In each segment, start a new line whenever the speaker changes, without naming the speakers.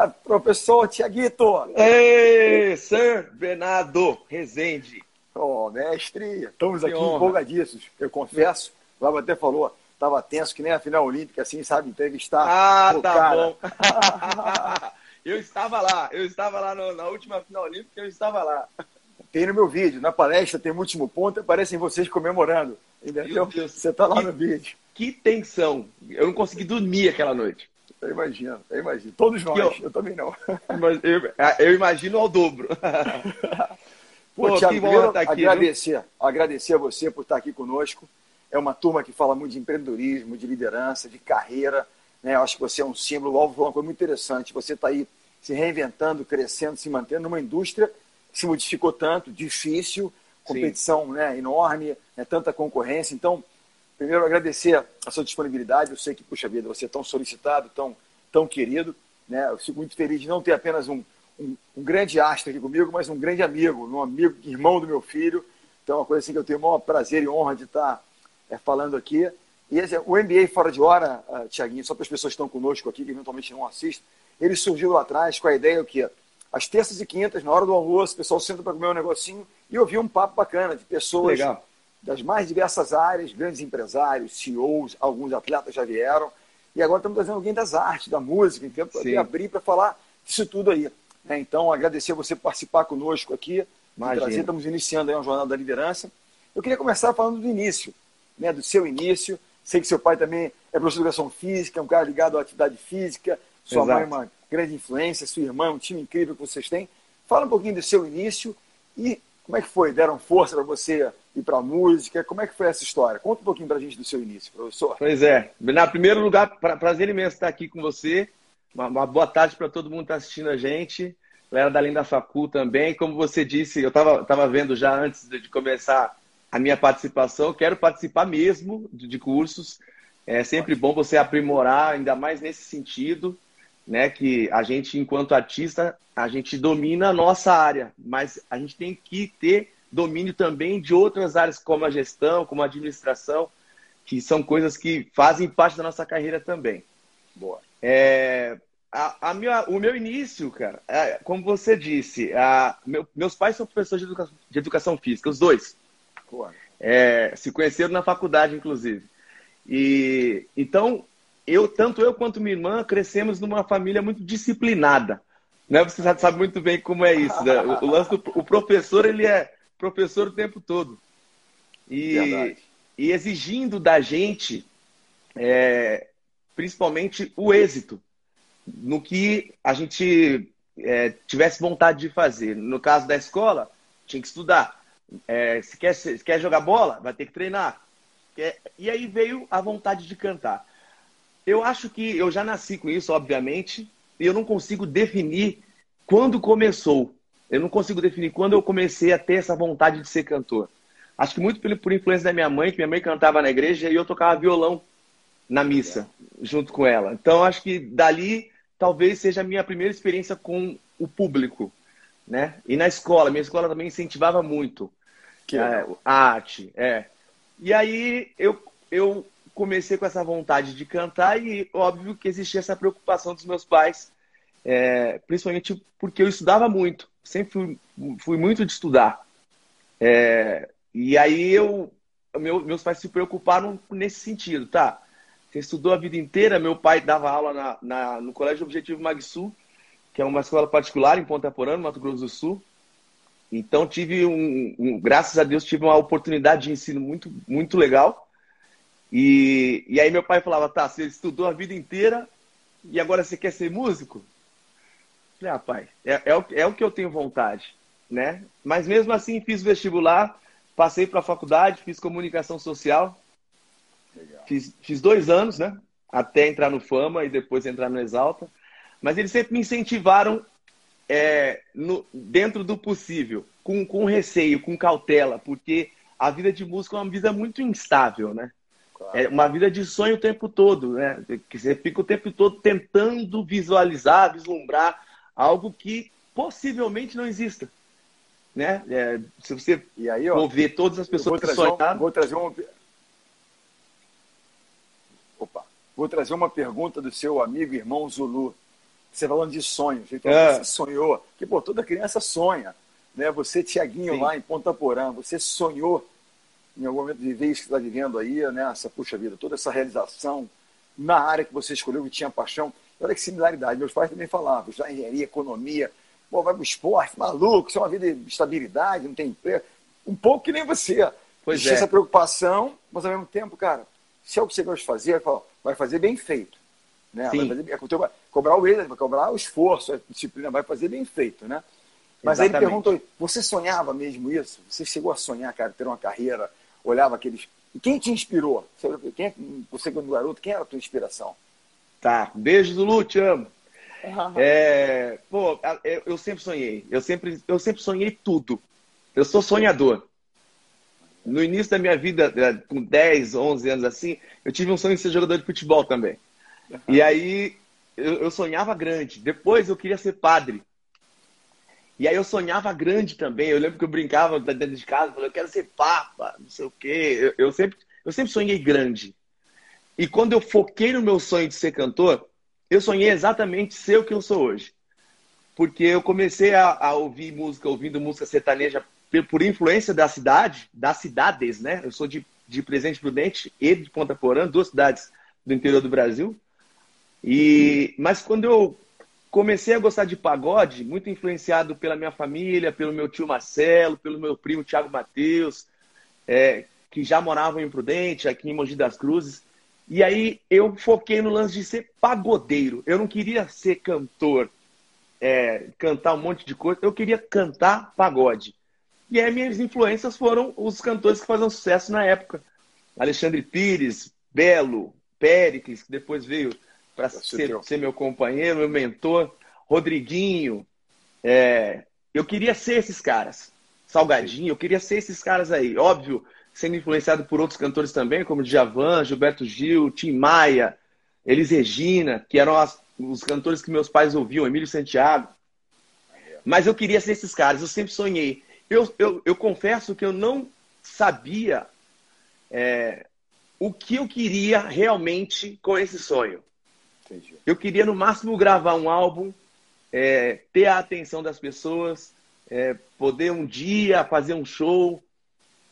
Ah, professor Tiaguito!
Ei, Sir Bernardo Rezende!
Ô, oh, mestre, estamos aqui empolgadíssimos. Eu confesso, o Lava até falou, estava tenso que nem a final olímpica, assim, sabe, entrevistar.
Ah, tá cara. bom. eu estava lá, eu estava lá no, na última final olímpica, eu estava lá.
Tem no meu vídeo, na palestra tem o último ponto, aparecem vocês comemorando. Entendeu? Você está lá
que,
no vídeo.
Que tensão! Eu não consegui dormir aquela noite.
Eu imagino, eu imagino. Todos nós, eu, eu, também não.
Eu, eu imagino ao dobro.
Pô, Pô Thiago, primeiro, tá aqui, agradecer, agradecer a você por estar aqui conosco. É uma turma que fala muito de empreendedorismo, de liderança, de carreira. Né? Eu acho que você é um símbolo. O Alvo falou uma coisa muito interessante. Você está aí se reinventando, crescendo, se mantendo numa indústria que se modificou tanto, difícil, competição né, enorme, né, tanta concorrência. Então, primeiro, agradecer a sua disponibilidade. Eu sei que, puxa vida, você é tão solicitado, tão, tão querido. Né? Eu fico muito feliz de não ter apenas um um, um, grande astro aqui comigo, mas um grande amigo, um amigo, irmão do meu filho. Então, é uma coisa assim que eu tenho o maior prazer e honra de estar é, falando aqui. E esse, o MBA Fora de Hora, uh, ah, Tiaguinho, só para as pessoas que estão conosco aqui, que eventualmente não assistem, ele surgiu lá atrás com a ideia que às terças e quintas, na hora do almoço, o pessoal senta para comer um negocinho e ouvir um papo bacana de pessoas Legal. Das mais diversas áreas, grandes empresários, CEOs, alguns atletas já vieram. E agora estamos trazendo alguém das artes, da música, então, para abrir para falar disso tudo aí. É, então, agradecer você por participar conosco aqui. Trazer, estamos iniciando aí uma jornada da liderança. Eu queria começar falando do início, né, do seu início. Sei que seu pai também é professor de educação física, é um cara ligado à atividade física. Sua Exato. mãe é uma grande influência, sua irmã é um time incrível que vocês têm. Fala um pouquinho do seu início e como é que foi? Deram força para você ir para a música? Como é que foi essa história? Conta um pouquinho para a gente do seu início, professor.
Pois é. Na primeiro lugar, pra, prazer imenso estar aqui com você. Uma, uma boa tarde para todo mundo que está assistindo a gente. Galera da Linda Facu também. Como você disse, eu estava tava vendo já antes de começar a minha participação, quero participar mesmo de, de cursos. É sempre bom você aprimorar, ainda mais nesse sentido, né? Que a gente, enquanto artista, a gente domina a nossa área, mas a gente tem que ter domínio também de outras áreas, como a gestão, como a administração, que são coisas que fazem parte da nossa carreira também. Boa. É, a, a minha, o meu início, cara, é, como você disse, a, meu, meus pais são professores de educação, de educação física, os dois. É, se conheceram na faculdade, inclusive. E então, eu, tanto eu quanto minha irmã, crescemos numa família muito disciplinada. Né? Você sabe muito bem como é isso. Né? O, o, lance do, o professor, ele é professor o tempo todo. E, e exigindo da gente, é, principalmente, o êxito no que a gente é, tivesse vontade de fazer. No caso da escola, tinha que estudar. É, se, quer, se quer jogar bola, vai ter que treinar. E aí veio a vontade de cantar. Eu acho que eu já nasci com isso, obviamente, e eu não consigo definir quando começou. Eu não consigo definir quando eu comecei a ter essa vontade de ser cantor. Acho que muito por influência da minha mãe, que minha mãe cantava na igreja e eu tocava violão na missa junto com ela. Então acho que dali talvez seja a minha primeira experiência com o público, né? E na escola, minha escola também incentivava muito que é, a arte, é. E aí eu, eu comecei com essa vontade de cantar e óbvio que existia essa preocupação dos meus pais, é, principalmente porque eu estudava muito, sempre fui, fui muito de estudar. É, e aí eu, meu, meus pais se preocuparam nesse sentido, tá? Você estudou a vida inteira. Meu pai dava aula na, na, no Colégio Objetivo Magsul, que é uma escola particular em Ponta Porã, no Mato Grosso do Sul. Então tive um, um, graças a Deus tive uma oportunidade de ensino muito muito legal. E, e aí meu pai falava, tá, você estudou a vida inteira e agora você quer ser músico? Eu falei, ah, pai, é, é, o, é o que eu tenho vontade, né? Mas mesmo assim fiz vestibular, passei para a faculdade, fiz comunicação social Fiz, fiz dois anos, né? Até entrar no Fama e depois entrar no Exalta. Mas eles sempre me incentivaram é, no, dentro do possível, com, com receio, com cautela, porque a vida de músico é uma vida muito instável, né? É uma vida de sonho o tempo todo, né? Que você fica o tempo todo tentando visualizar, vislumbrar algo que possivelmente não exista. Né? É, se você e aí, ó, ver todas as pessoas
que sonharam... Um, vou trazer uma, Opa, vou trazer uma pergunta do seu amigo irmão Zulu. você falando de sonhos. Então, é. Você sonhou, que pô, toda criança sonha. Né? Você, Tiaguinho, lá em Ponta Porã, você sonhou em algum momento de viver isso que está vivendo aí, né? essa, puxa vida, toda essa realização na área que você escolheu, que tinha paixão. Olha que similaridade. Meus pais também falavam, já engenharia, economia, pô, vai pro esporte, maluco, isso é uma vida de estabilidade, não tem emprego. Um pouco que nem você. Pois é. essa preocupação, mas ao mesmo tempo, cara, se é o que você gosta de fazer, vai fazer bem feito. Né? Sim. Vai fazer, é, cobrar o ele, vai cobrar o esforço, a disciplina, vai fazer bem feito, né? Mas Exatamente. aí ele perguntou, você sonhava mesmo isso? Você chegou a sonhar, cara, ter uma carreira, olhava aqueles... Quem te inspirou? Quem, você quando garoto, quem era a tua inspiração?
Tá, beijo, Zulu, te amo. É, pô, eu, sempre sonhei. Eu sempre, eu sempre sonhei tudo. Eu sou sonhador. No início da minha vida, com 10, 11 anos assim, eu tive um sonho de ser jogador de futebol também. Uhum. E aí eu, eu, sonhava grande. Depois eu queria ser padre. E aí eu sonhava grande também. Eu lembro que eu brincava dentro de casa, falei, eu quero ser papa, não sei o quê. Eu, eu, sempre, eu sempre sonhei grande. E quando eu foquei no meu sonho de ser cantor, eu sonhei exatamente ser o que eu sou hoje. Porque eu comecei a, a ouvir música, ouvindo música sertaneja por influência da cidade, das cidades, né? Eu sou de, de Presente Prudente e de Ponta Porã, duas cidades do interior do Brasil. E mas quando eu comecei a gostar de pagode, muito influenciado pela minha família, pelo meu tio Marcelo, pelo meu primo Tiago Mateus, é, que já moravam em Prudente, aqui em Mogi das Cruzes. E aí eu foquei no lance de ser pagodeiro. Eu não queria ser cantor, é, cantar um monte de coisa. Eu queria cantar pagode. E aí minhas influências foram os cantores que faziam sucesso na época. Alexandre Pires, Belo, Péricles, que depois veio para ser, ser, meu companheiro, meu mentor, Rodriguinho. É, eu queria ser esses caras. Salgadinho, eu queria ser esses caras aí. Óbvio, sendo influenciado por outros cantores também, como Djavan, Gilberto Gil, Tim Maia, Elis Regina, que eram as, os cantores que meus pais ouviam, Emílio Santiago. Mas eu queria ser esses caras, eu sempre sonhei. Eu, eu, eu confesso que eu não sabia é, o que eu queria realmente com esse sonho. Entendi. Eu queria, no máximo, gravar um álbum, é, ter a atenção das pessoas, é, poder um dia fazer um show.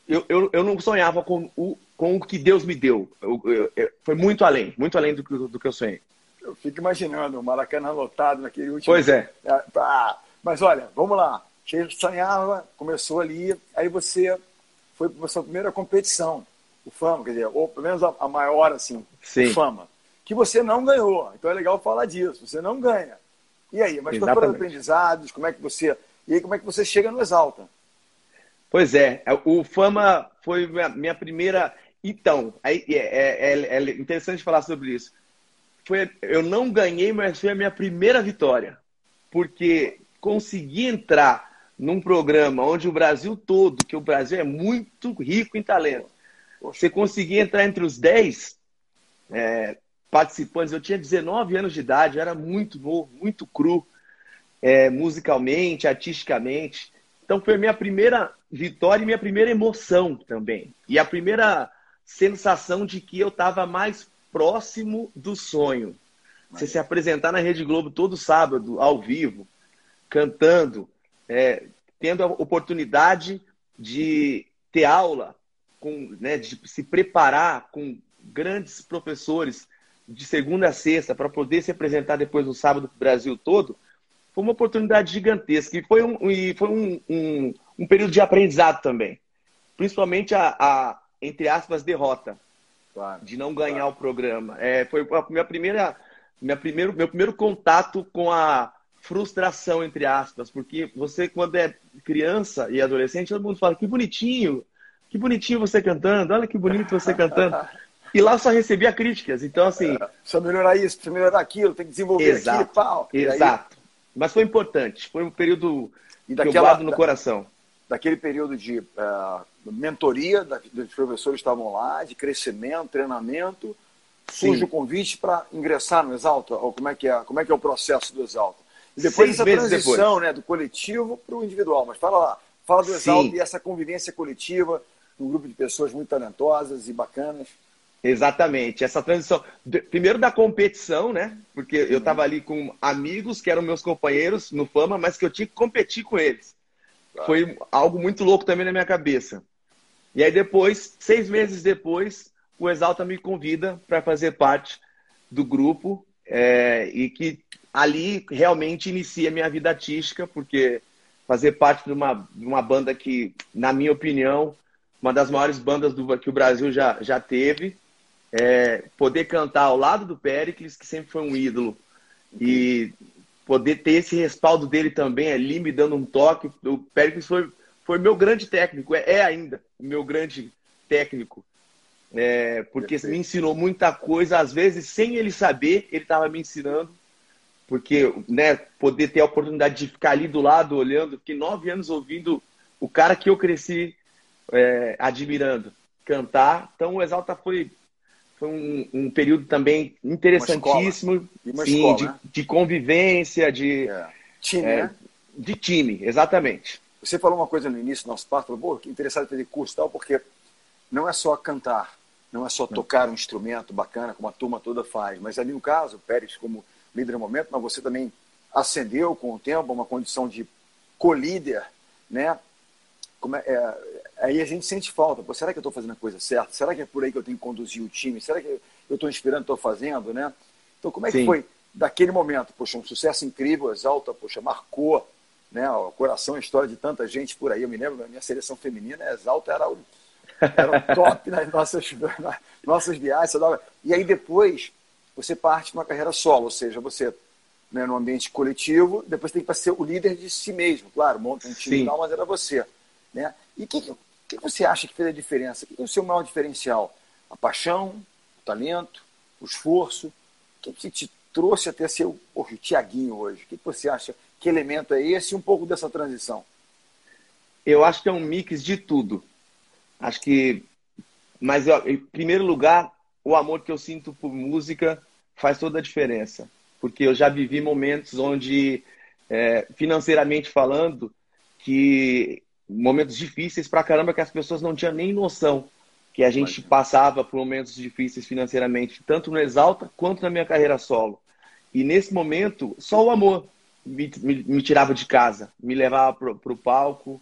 Eu, eu, eu não sonhava com o, com o que Deus me deu. Eu, eu, foi muito além, muito além do, do, do, que eu sonhei.
Eu fico imaginando o Maracanã lotado naquele último.
Pois é.
é tá. Mas olha, vamos lá. Você sonhava, começou ali, aí você foi para a sua primeira competição, o Fama, quer dizer, ou pelo menos a, a maior, assim,
Sim.
Fama que você não ganhou. Então é legal falar disso. Você não ganha. E aí, mas quais foram aprendizados? Como é que você. E aí, como é que você chega no Exalta?
Pois é, é o Fama foi minha, minha primeira. Então, é, é, é, é, interessante falar sobre isso. Foi, eu não ganhei, mas foi a minha primeira vitória. Porque consegui entrar num programa onde o Brasil todo, que o Brasil é muito rico em talento, você conseguir entrar entre os 10, é, participantes. Eu tinha 19 anos de idade, eu era muito novo, muito cru, é, musicalmente, artisticamente. Então foi a minha primeira vitória e minha primeira emoção também. E a primeira sensação de que eu estava mais próximo do sonho. Você se apresentar na Rede Globo todo sábado, ao vivo, cantando, é, tendo a oportunidade de ter aula, com, né, de se preparar com grandes professores de segunda a sexta para poder se apresentar depois no sábado para o Brasil todo, foi uma oportunidade gigantesca. E foi um, e foi um, um, um período de aprendizado também. Principalmente a, a entre aspas, derrota. Claro, de não ganhar claro. o programa. É, foi a minha primeira, minha primeiro, meu primeiro contato com a frustração, entre aspas. Porque você, quando é criança e adolescente, todo mundo fala que bonitinho, que bonitinho você cantando, olha que bonito você cantando. E lá só recebia críticas. Então, assim. É,
precisa melhorar isso, precisa melhorar aquilo, tem que desenvolver exato, aquilo pau.
Exato. Aí... Mas foi importante. Foi um período e daquela, no da, coração.
Daquele período de uh, mentoria, da, dos professores estavam lá, de crescimento, treinamento. Sim. Surge o convite para ingressar no Exalta? Ou como é que é, como é, que é o processo do Exalta? E depois Seis essa transição né, do coletivo para o individual. Mas fala lá, fala do Exalta Sim. e essa convivência coletiva, um grupo de pessoas muito talentosas e bacanas.
Exatamente, essa transição. Primeiro da competição, né? Porque eu estava ali com amigos que eram meus companheiros no Fama, mas que eu tinha que competir com eles. Foi algo muito louco também na minha cabeça. E aí depois, seis meses depois, o Exalta me convida para fazer parte do grupo é, e que ali realmente inicia a minha vida artística, porque fazer parte de uma, de uma banda que, na minha opinião, uma das maiores bandas do, que o Brasil já, já teve, é, poder cantar ao lado do Pericles, que sempre foi um ídolo, e poder ter esse respaldo dele também ali, me dando um toque. O Pericles foi, foi meu grande técnico, é, é ainda o meu grande técnico. É, porque me ensinou muita coisa, às vezes sem ele saber, ele estava me ensinando. Porque né, poder ter a oportunidade de ficar ali do lado olhando, fiquei nove anos ouvindo o cara que eu cresci é, admirando cantar. Então o Exalta foi foi um, um período também interessantíssimo sim,
escola,
de,
né?
de, convivência, de
é. time,
é,
né?
De time, exatamente.
Você falou uma coisa no início do nosso papo, falou, pô, que interessante fazer curso e tal, porque não é só cantar, não é só tocar um instrumento bacana, como a turma toda faz, mas ali no caso, o Pérez como líder no momento, mas você também ascendeu com o tempo uma condição de co-líder, né? Como é, é, aí a gente sente falta. Pô, será que eu estou fazendo a coisa certa? Será que é por aí que eu tenho que conduzir o time? Será que eu estou inspirando, estou fazendo, né? Então, como é que Sim. foi daquele momento? Poxa, um sucesso incrível, Exalta, poxa, marcou né, o coração, a história de tanta gente por aí. Eu me lembro da minha seleção feminina, Exalta era o, era o top nas nossas, nas nossas viagens. E aí depois você parte para uma carreira solo, ou seja, você né, no ambiente coletivo, depois tem que ser o líder de si mesmo. Claro, monta um time e tal, mas era você. Né? E o que, que, que, você acha que fez a diferença? O que, é o seu maior diferencial? A paixão, o talento, o esforço? O que, que te trouxe até ser o, o Tiaguinho hoje? O que, você acha? Que elemento é esse e um pouco dessa transição?
Eu acho que é um mix de tudo. Acho que. Mas, em primeiro lugar, o amor que eu sinto por música faz toda a diferença. Porque eu já vivi momentos onde, é, financeiramente falando, que momentos difíceis pra caramba que as pessoas não tinham nem noção que a gente passava por momentos difíceis financeiramente, tanto no Exalta quanto na minha carreira solo. E nesse momento, só o amor me, me, me tirava de casa, me levava para o palco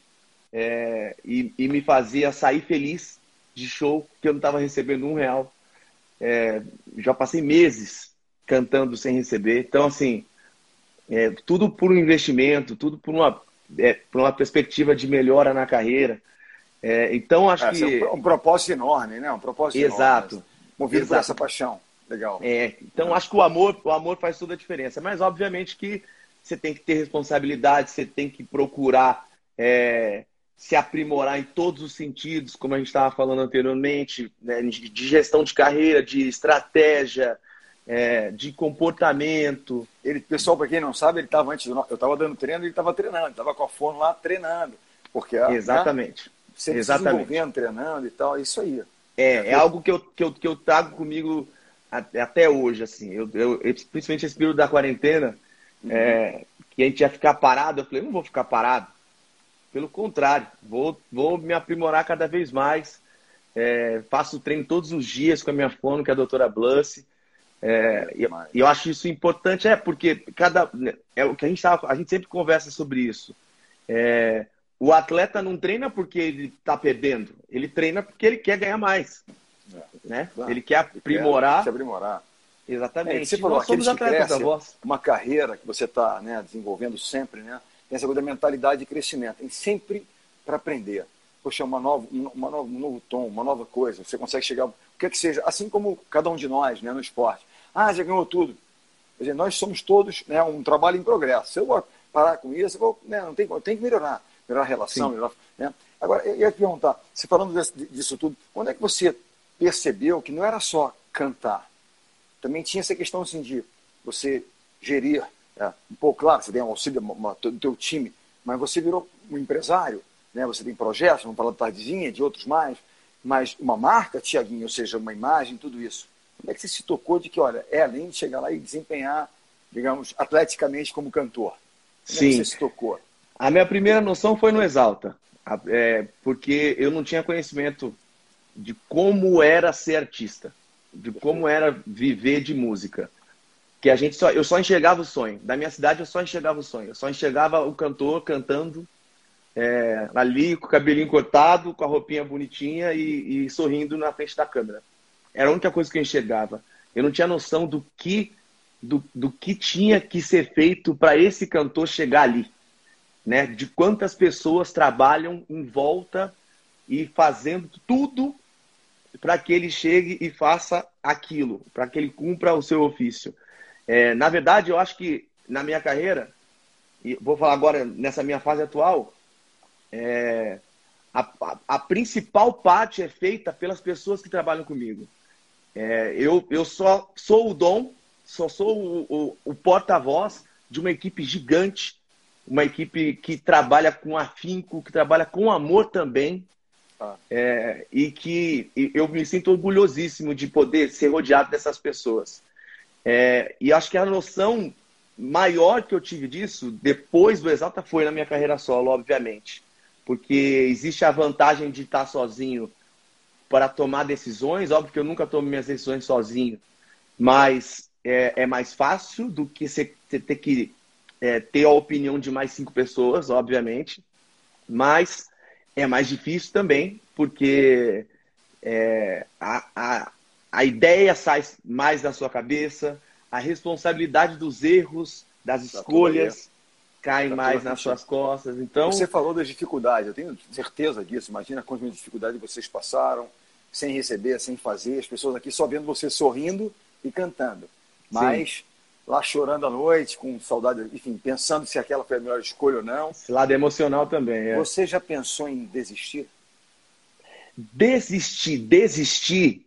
é, e, e, me fazia sair feliz de show, que eu não estava recebendo um real. É, já passei meses cantando sem receber. Então, assim, é, tudo por um investimento, tudo por uma é, para uma perspectiva de melhora na carreira. É, então, acho é, que.
É um propósito enorme, né? Um propósito
Exato.
Enorme, movido Exato. por essa paixão. Legal.
É, então, acho que o amor, o amor faz toda a diferença. Mas, obviamente, que você tem que ter responsabilidade, você tem que procurar é, se aprimorar em todos os sentidos, como a gente estava falando anteriormente, né, de gestão de carreira, de estratégia, é, de comportamento.
Ele, pessoal, para quem não sabe, ele estava antes, eu estava dando treino, ele estava treinando, estava com a fone lá treinando, porque
né, exatamente, né,
sempre
exatamente.
se desenvolvendo, treinando e tal, é isso aí.
É, é algo que eu, que eu, que eu trago comigo até hoje, assim, eu, eu principalmente esse período da quarentena, uhum. é, que a gente ia ficar parado, eu falei, não vou ficar parado, pelo contrário, vou, vou me aprimorar cada vez mais, é, faço treino todos os dias com a minha fono, que é a doutora Blusse, é, e eu, eu, acho isso importante, é porque cada é o que a gente tava, a gente sempre conversa sobre isso. É, o atleta não treina porque ele está perdendo, ele treina porque ele quer ganhar mais, é. né? Ele quer aprimorar. Ele
quer aprimorar.
Exatamente.
É, você falou, Nós somos atletas da voz. Uma carreira que você está né, desenvolvendo sempre, né? Tem essa coisa da mentalidade de crescimento, tem sempre para aprender. Poxa, uma nova, uma nova, um novo tom, uma nova coisa. Você consegue chegar, o que é que seja, assim como cada um de nós, né, no esporte ah, já ganhou tudo. Quer dizer, nós somos todos né, um trabalho em progresso. Se eu vou parar com isso, eu vou, né, não tem, tem que melhorar. Melhorar a relação. Melhorar, né? Agora, eu ia te perguntar, você falando desse, disso tudo, quando é que você percebeu que não era só cantar? Também tinha essa questão assim, de você gerir, é, um pouco, claro, você tem um auxílio do teu time, mas você virou um empresário, né? você tem projetos, vamos falar da Tardezinha, de outros mais, mas uma marca, Tiaguinho, ou seja, uma imagem, tudo isso. Como é que você se tocou de que, olha, é além de chegar lá e desempenhar, digamos, atleticamente como cantor? Como
Sim.
É que você se tocou?
A minha primeira noção foi no Exalta, é, porque eu não tinha conhecimento de como era ser artista. de como era viver de música. Que a gente só, eu só enxergava o sonho. Da minha cidade eu só enxergava o sonho. Eu só enxergava o cantor cantando é, ali com o cabelinho cortado, com a roupinha bonitinha e, e, sorrindo na frente da câmera. Era a única coisa que eu enxergava. Eu não tinha noção do que do, do que tinha que ser feito para esse cantor chegar ali, né? De quantas pessoas trabalham em volta e fazendo tudo para que ele chegue e faça aquilo, para que ele cumpra o seu ofício. É, na verdade, eu acho que na minha carreira, e vou falar agora nessa minha fase atual, é, a, a, a, principal parte é feita pelas pessoas que trabalham comigo. É, eu, eu só sou o dom, só sou o, o, o porta-voz de uma equipe gigante, uma equipe que trabalha com afinco, que trabalha com amor também, ah. É, e que eu me sinto orgulhosíssimo de poder ser rodeado dessas pessoas. É, e acho que a noção maior que eu tive disso depois do Exalta foi na minha carreira solo, obviamente. Porque existe a vantagem de estar sozinho para tomar decisões. Óbvio que eu nunca tomo minhas decisões sozinho, mas é, é mais fácil do que você ter que é, ter a opinião de mais cinco pessoas, obviamente. Mas é mais difícil também, porque é, a, a, a ideia sai mais da sua cabeça, a responsabilidade dos erros, das escolhas cai tá mais nas suas costas. Então
você falou das dificuldades, eu tenho certeza disso. Imagina quantas dificuldades vocês passaram sem receber, sem fazer, as pessoas aqui só vendo você sorrindo e cantando, mas Sim lá chorando à noite, com saudade, enfim, pensando se aquela foi a melhor escolha ou não.
Esse lado emocional também, é.
Você já pensou em desistir?
Desistir, desistir,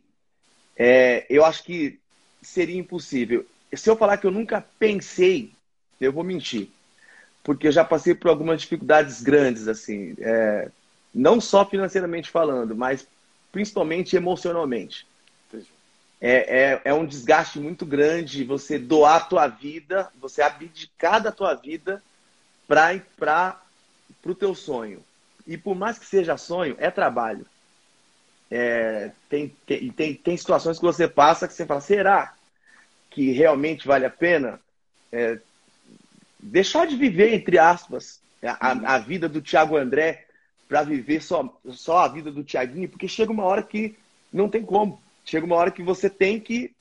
é, eu acho que seria impossível. Se eu falar que eu nunca pensei, eu vou mentir. Porque eu já passei por algumas dificuldades grandes, assim. É, não só financeiramente falando, mas principalmente emocionalmente. É, é, é, um desgaste muito grande você doar a tua vida, você abdicar da tua vida para o teu sonho. E por mais que seja sonho, é trabalho. É, tem, tem, tem, tem situações que você passa que você fala, será que realmente vale a pena é, deixar de viver, entre aspas, a, a vida do Tiago André para viver só, só a vida do Tiaguinho? Porque chega uma hora que não tem como chega uma hora que você tem que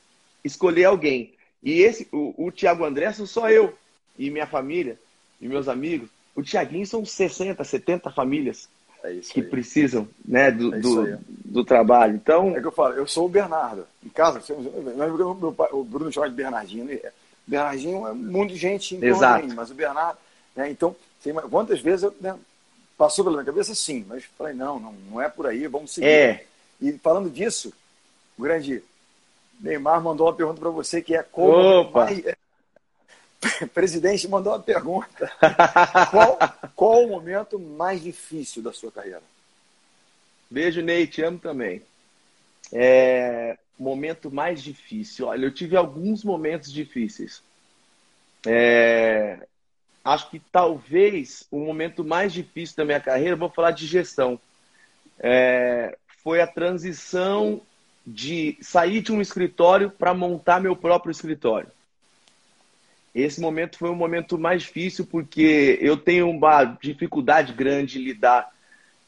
escolher alguém. E esse, o, o Tiago André sou só eu e minha família e meus amigos. O Tiaguinho são 60, 70 famílias é que aí. precisam né, do, é do, do, trabalho. Então...
É que eu falo, eu sou o Bernardo. Em casa, meu pai, o Bruno chama de Bernardinho. Né? Bernardinho é um monte de gente em
Exato.
Mim, mas o Bernardo... Né, então, quantas vezes eu, né, passou pela minha cabeça? Sim, mas falei, não, não, não é por aí, vamos seguir.
É.
E falando disso, o grande Neymar mandou uma pergunta para você que é como.
Opa. Mais...
Presidente mandou uma pergunta. qual, qual o momento mais difícil da sua carreira?
Beijo, Ney, te amo também. É, momento mais difícil. Olha, eu tive alguns momentos difíceis. É, acho que talvez o momento mais difícil da minha carreira, vou falar de gestão, é, foi a transição de sair de um escritório para montar meu próprio escritório. Esse momento foi um momento mais difícil porque eu tenho uma dificuldade grande de lidar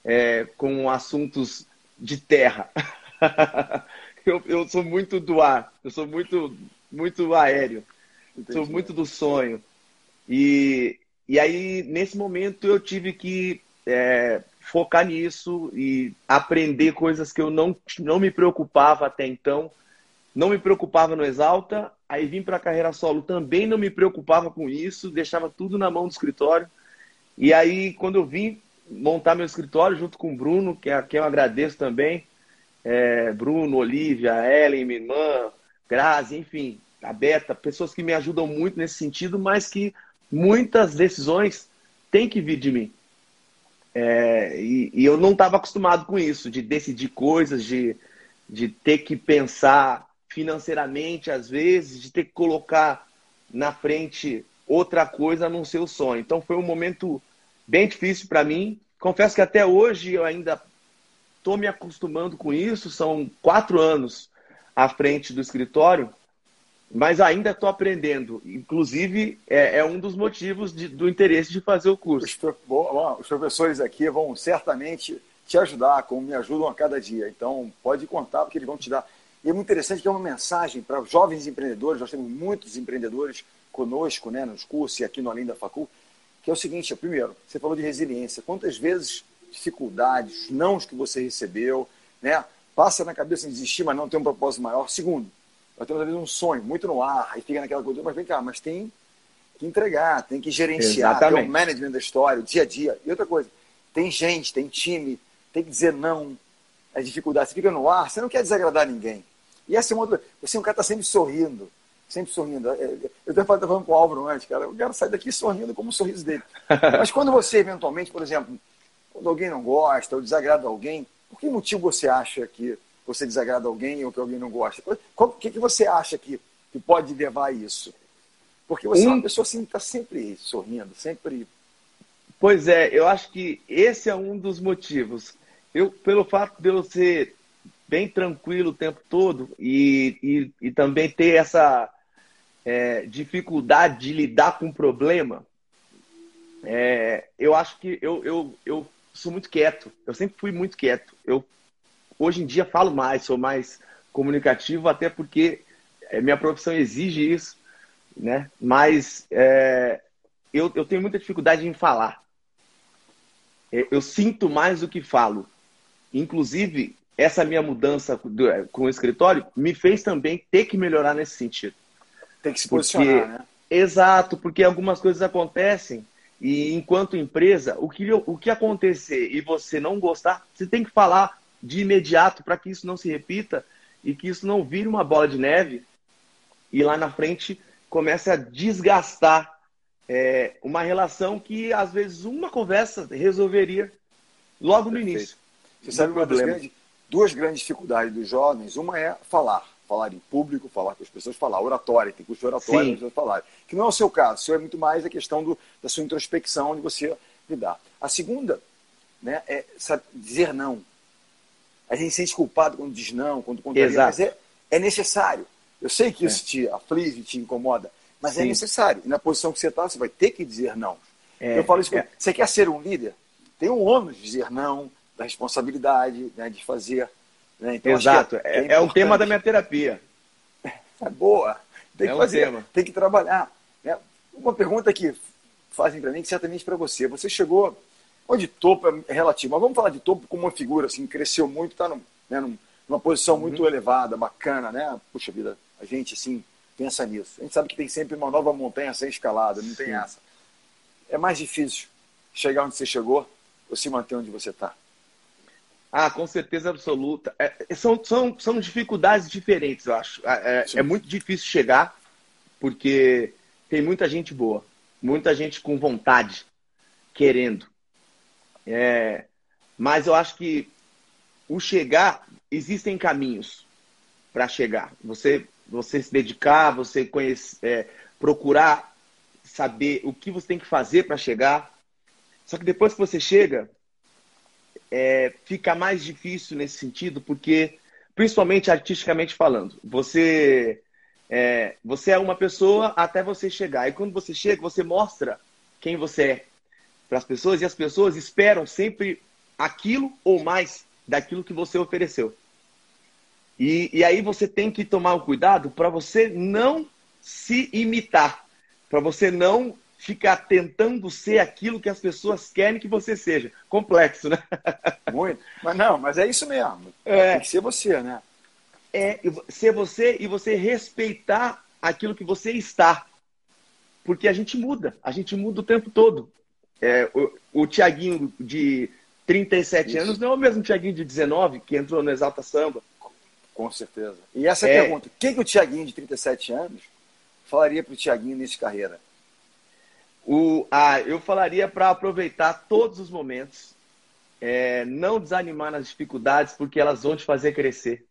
é, com assuntos de terra. eu, eu sou muito do ar, eu sou muito, muito aéreo, Entendi. sou muito do sonho. E, e aí, nesse momento, eu tive que é, focar nisso e aprender coisas que eu não, não me preocupava até então. Não me preocupava no Exalta, aí vim para a carreira solo, também não me preocupava com isso, deixava tudo na mão do escritório. E aí, quando eu vim montar meu escritório junto com o Bruno, que é quem eu agradeço também, é, Bruno, Olivia, Ellen, minha irmã, Grazi, enfim, a Beta, pessoas que me ajudam muito nesse sentido, mas que muitas decisões têm que vir de mim. É, e, e, eu não estava acostumado com isso, de decidir coisas, de, de ter que pensar financeiramente, às vezes, de ter que colocar na frente outra coisa no seu sonho. Então foi um momento bem difícil para mim. Confesso que até hoje eu ainda estou me acostumando com isso. São quatro anos à frente do escritório, mas ainda estou aprendendo. Inclusive, é, é, um dos motivos de, do interesse de fazer o curso.
Os, bom, os professores aqui vão certamente te ajudar, como me ajudam a cada dia. Então, pode contar, porque eles vão te dar. E é muito interessante que é uma mensagem para jovens empreendedores. Nós temos muitos empreendedores conosco, né, nos cursos e aqui no Além da Facul, que é o seguinte: primeiro, você falou de resiliência. Quantas vezes dificuldades, nãos que você recebeu, né, passa na cabeça em desistir, mas não tem um propósito maior? Segundo, nós temos às vezes um sonho muito no ar, e fica naquela coisa, mas vem cá, mas tem que entregar, tem que gerenciar, tem o management da história, o dia a dia. E outra coisa, tem gente, tem time, tem que dizer não, as dificuldades. Você fica no ar, você não quer desagradar ninguém. E essa é uma outra. Você é um cara que está sempre sorrindo, sempre sorrindo. É, é, eu estava falando com o Álvaro antes, cara, eu quero sair daqui sorrindo como o sorriso dele. Mas quando você, eventualmente, por exemplo, quando alguém não gosta ou desagrada alguém, por que motivo você acha que você desagrada alguém ou que alguém não gosta? O que, que você acha que, que pode levar a isso? Porque você um... é uma pessoa assim, está sempre sorrindo, sempre.
Pois é, eu acho que esse é um dos motivos. Eu, pelo fato de eu ser bem tranquilo o tempo todo e, e, e também ter essa é, dificuldade de lidar com o problema, é, eu acho que eu, eu, eu sou muito quieto. Eu sempre fui muito quieto. Eu hoje em dia falo mais, sou mais comunicativo, até porque é, minha profissão exige isso, né? Mas é, eu, eu tenho muita dificuldade em falar. É, eu sinto mais do que falo. Inclusive, essa minha mudança é, com o escritório me fez também ter que melhorar nesse sentido.
Tem que se posicionar, porque, né?
Exato, porque algumas coisas acontecem e enquanto empresa, o que, o que acontecer e você não gostar, você tem que falar de imediato para que isso não se repita e que isso não vire uma bola de neve e lá na frente comece a desgastar é, uma relação que às vezes uma conversa resolveria logo no início.
Você sabe uma das grandes, duas grandes dificuldades dos jovens, uma é falar, falar em público, falar com as pessoas, falar oratória, tem curso de oratória, para falar. Que não é o seu caso, o seu é muito mais a questão do, da sua introspecção, de você lidar. A segunda né, é dizer não. A gente se sente culpado quando diz não, quando contraria, mas é, é necessário. Eu sei que isso é. te aflige, te incomoda, mas é Sim. é necessário. E na posição que você está, você vai ter que dizer não. É, eu falo isso, é. você quer ser um líder? Tem um ônus de dizer não, da responsabilidade, né, de fazer. Né?
Então, Exato, é, é, é o tema da minha terapia.
É boa, tem que um fazer, tema. tem que trabalhar. Né? Uma pergunta que fazem para mim, que certamente para você. Você chegou onde topo é relativo, mas vamos falar de topo como uma figura assim, cresceu muito, está né, numa posição uhum. muito elevada, bacana, né? Puxa vida, a gente assim pensa nisso. A gente sabe que tem sempre uma nova montanha a ser escalada, não Sim. tem essa. É mais difícil chegar onde você chegou ou se manter onde você está?
Ah, com certeza absoluta. É, são, são, são dificuldades diferentes, eu acho. É, é, é muito difícil chegar, porque tem muita gente boa, muita gente com vontade, querendo. É, mas eu acho que o chegar, existem caminhos para chegar. Você, você se dedicar, você conhecer, é, procurar saber o que você tem que fazer para chegar. Só que depois que você chega, é, fica mais difícil nesse sentido, porque, principalmente artisticamente falando, você é, você é uma pessoa até você chegar. E quando você chega, você mostra quem você é para as pessoas e as pessoas esperam sempre aquilo ou mais daquilo que você ofereceu. E, e aí você tem que tomar um cuidado para você não se imitar, para você não ficar tentando ser aquilo que as pessoas querem que você seja. Complexo, né?
Muito. Mas não, mas é isso mesmo. É, tem que ser você, né?
É ser você e você respeitar aquilo que você está. Porque a gente muda, a gente muda o tempo todo. É, o, o Tiaguinho de 37 Isso. anos não é o mesmo Tiaguinho de 19 que entrou no Exalta Samba.
Com certeza. E essa é a pergunta: o que, que o Tiaguinho de 37 anos falaria para o Tiaguinho nesse carreira?
O, ah, eu falaria para aproveitar todos os momentos, é, não desanimar nas dificuldades, porque elas vão te fazer crescer.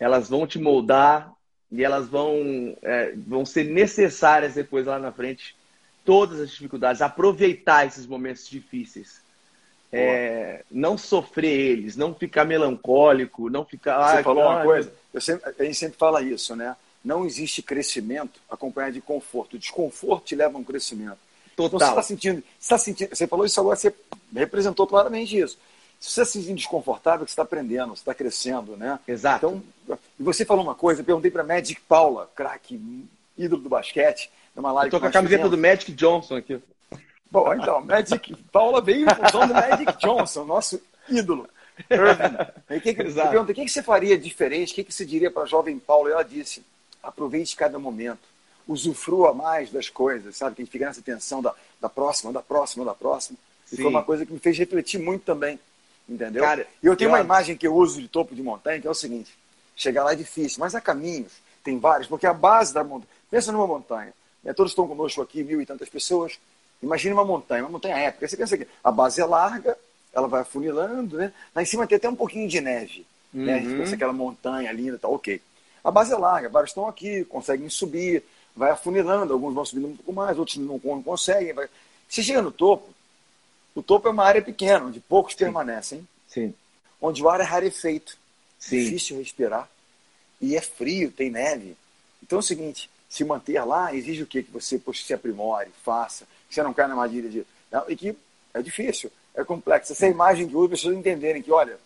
Elas vão te moldar e elas vão, é, vão ser necessárias depois lá na frente todas as dificuldades, aproveitar esses momentos difíceis. é, não sofrer eles, não ficar melancólico, não ficar.
Você ah, falou uma coisa, sempre, a gente sempre fala isso, né? Não existe crescimento acompanhado de conforto. O desconforto te leva a um crescimento. Total. Então, você está sentindo, você, tá sentindo, você falou isso agora, você representou claramente isso. Se você está se sentindo desconfortável, você está aprendendo, você está crescendo, né?
Exato.
Então, você falou uma coisa, eu perguntei para Magic Paula, craque, ídolo do basquete,
numa live. Estou com a camiseta do Magic Johnson aqui.
Bom, então, Magic Paula veio em função do Magic Johnson, nosso ídolo. Irving. Que que, eu perguntei, o que, que você faria diferente? O que, que você diria para a jovem Paula? E ela disse, aproveite cada momento. Usufrua mais das coisas, sabe? Que a gente fica nessa tensão da, da próxima, da próxima, da próxima. E Sim. foi uma coisa que me fez refletir muito também. Entendeu? Cara, e eu tenho eu... uma imagem que eu uso de topo de montanha, que é o seguinte: chegar lá é difícil, mas há caminhos, tem vários, porque a base da montanha. Pensa numa montanha. Né? Todos estão conosco aqui, mil e tantas pessoas. Imagine uma montanha, uma montanha épica. Você pensa que a base é larga, ela vai afunilando, né? Lá em cima tem até um pouquinho de neve. Uhum. Né? A gente pensa aquela montanha linda, tá ok. A base é larga, vários estão aqui, conseguem subir, vai afunilando, alguns vão subindo um pouco mais, outros não, não conseguem. Vai... Você chega no topo, o topo é uma área pequena, onde poucos Sim. permanecem.
Sim.
Onde o ar é rarefeito. Sim. Difícil respirar. E é frio, tem neve. Então é o seguinte, se manter lá exige o quê? Que você poxa, se aprimore, faça, que você não caia na armadilha de. Não, e que é difícil, é complexo. Essa é imagem que as pessoas entenderem que, olha,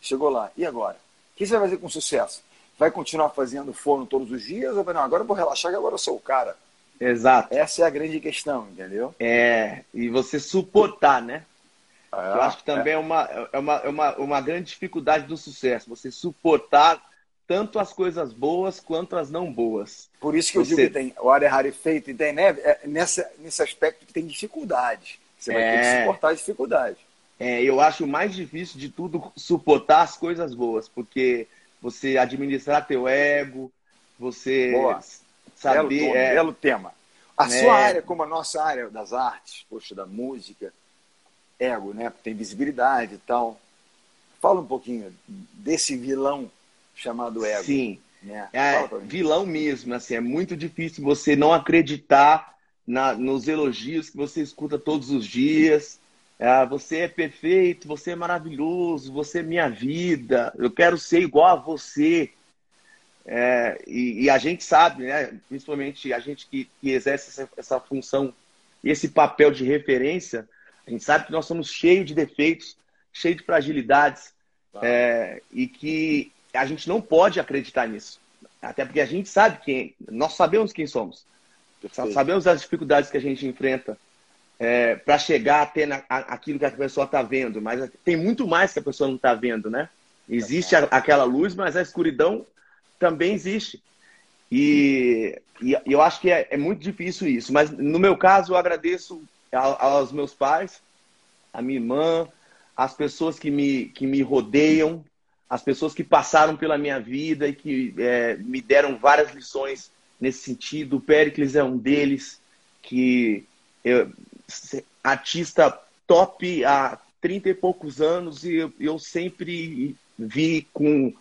chegou lá, e agora? O que você vai fazer com sucesso? Vai continuar fazendo forno todos os dias ou vai, não, agora eu vou relaxar que agora eu sou o cara?
Exato.
Essa é a grande questão, entendeu?
É, e você suportar, né? É, eu acho que também é, é uma, é, uma, é uma, uma grande dificuldade do sucesso, você suportar tanto as coisas boas quanto as não boas.
Por isso que eu digo que tem o ar é rarefeito e tem neve, é nessa, nesse aspecto que tem dificuldade. Você vai é... ter que é. suportar a dificuldade.
É, eu acho mais difícil de tudo suportar as coisas boas, porque você administrar teu ego, você
Boa. saber... Belo, é... belo tema. A né? sua área, como a nossa área das artes, poxa, da música, ego, né? Tem visibilidade e tal. Fala um pouquinho desse vilão chamado ego.
Sim. Né? É, vilão mesmo, assim, é muito difícil você não acreditar na, nos elogios que você escuta todos os dias. É, você é perfeito, você é maravilhoso, você é minha vida, eu quero ser igual a você. É, e, e, a gente sabe, né, principalmente a gente que, que exerce essa, essa função esse papel de referência, a gente sabe que nós somos cheios de defeitos, cheios de fragilidades, é, e que a gente não pode acreditar nisso. Até porque a gente sabe quem, nós sabemos quem somos. Perfeito. Sabemos as dificuldades que a gente enfrenta é, para chegar até na, a, aquilo que a pessoa está vendo, mas tem muito mais que a pessoa não está vendo, né? Existe a, aquela luz, mas a escuridão também existe. E, e eu acho que é, é, muito difícil isso. Mas no meu caso, eu agradeço aos meus pais, a minha irmã, as pessoas que me, que me rodeiam, as pessoas que passaram pela minha vida e que é, me deram várias lições nesse sentido. O Pericles é um deles, que artista top há 30 e poucos anos e eu, eu sempre vi com,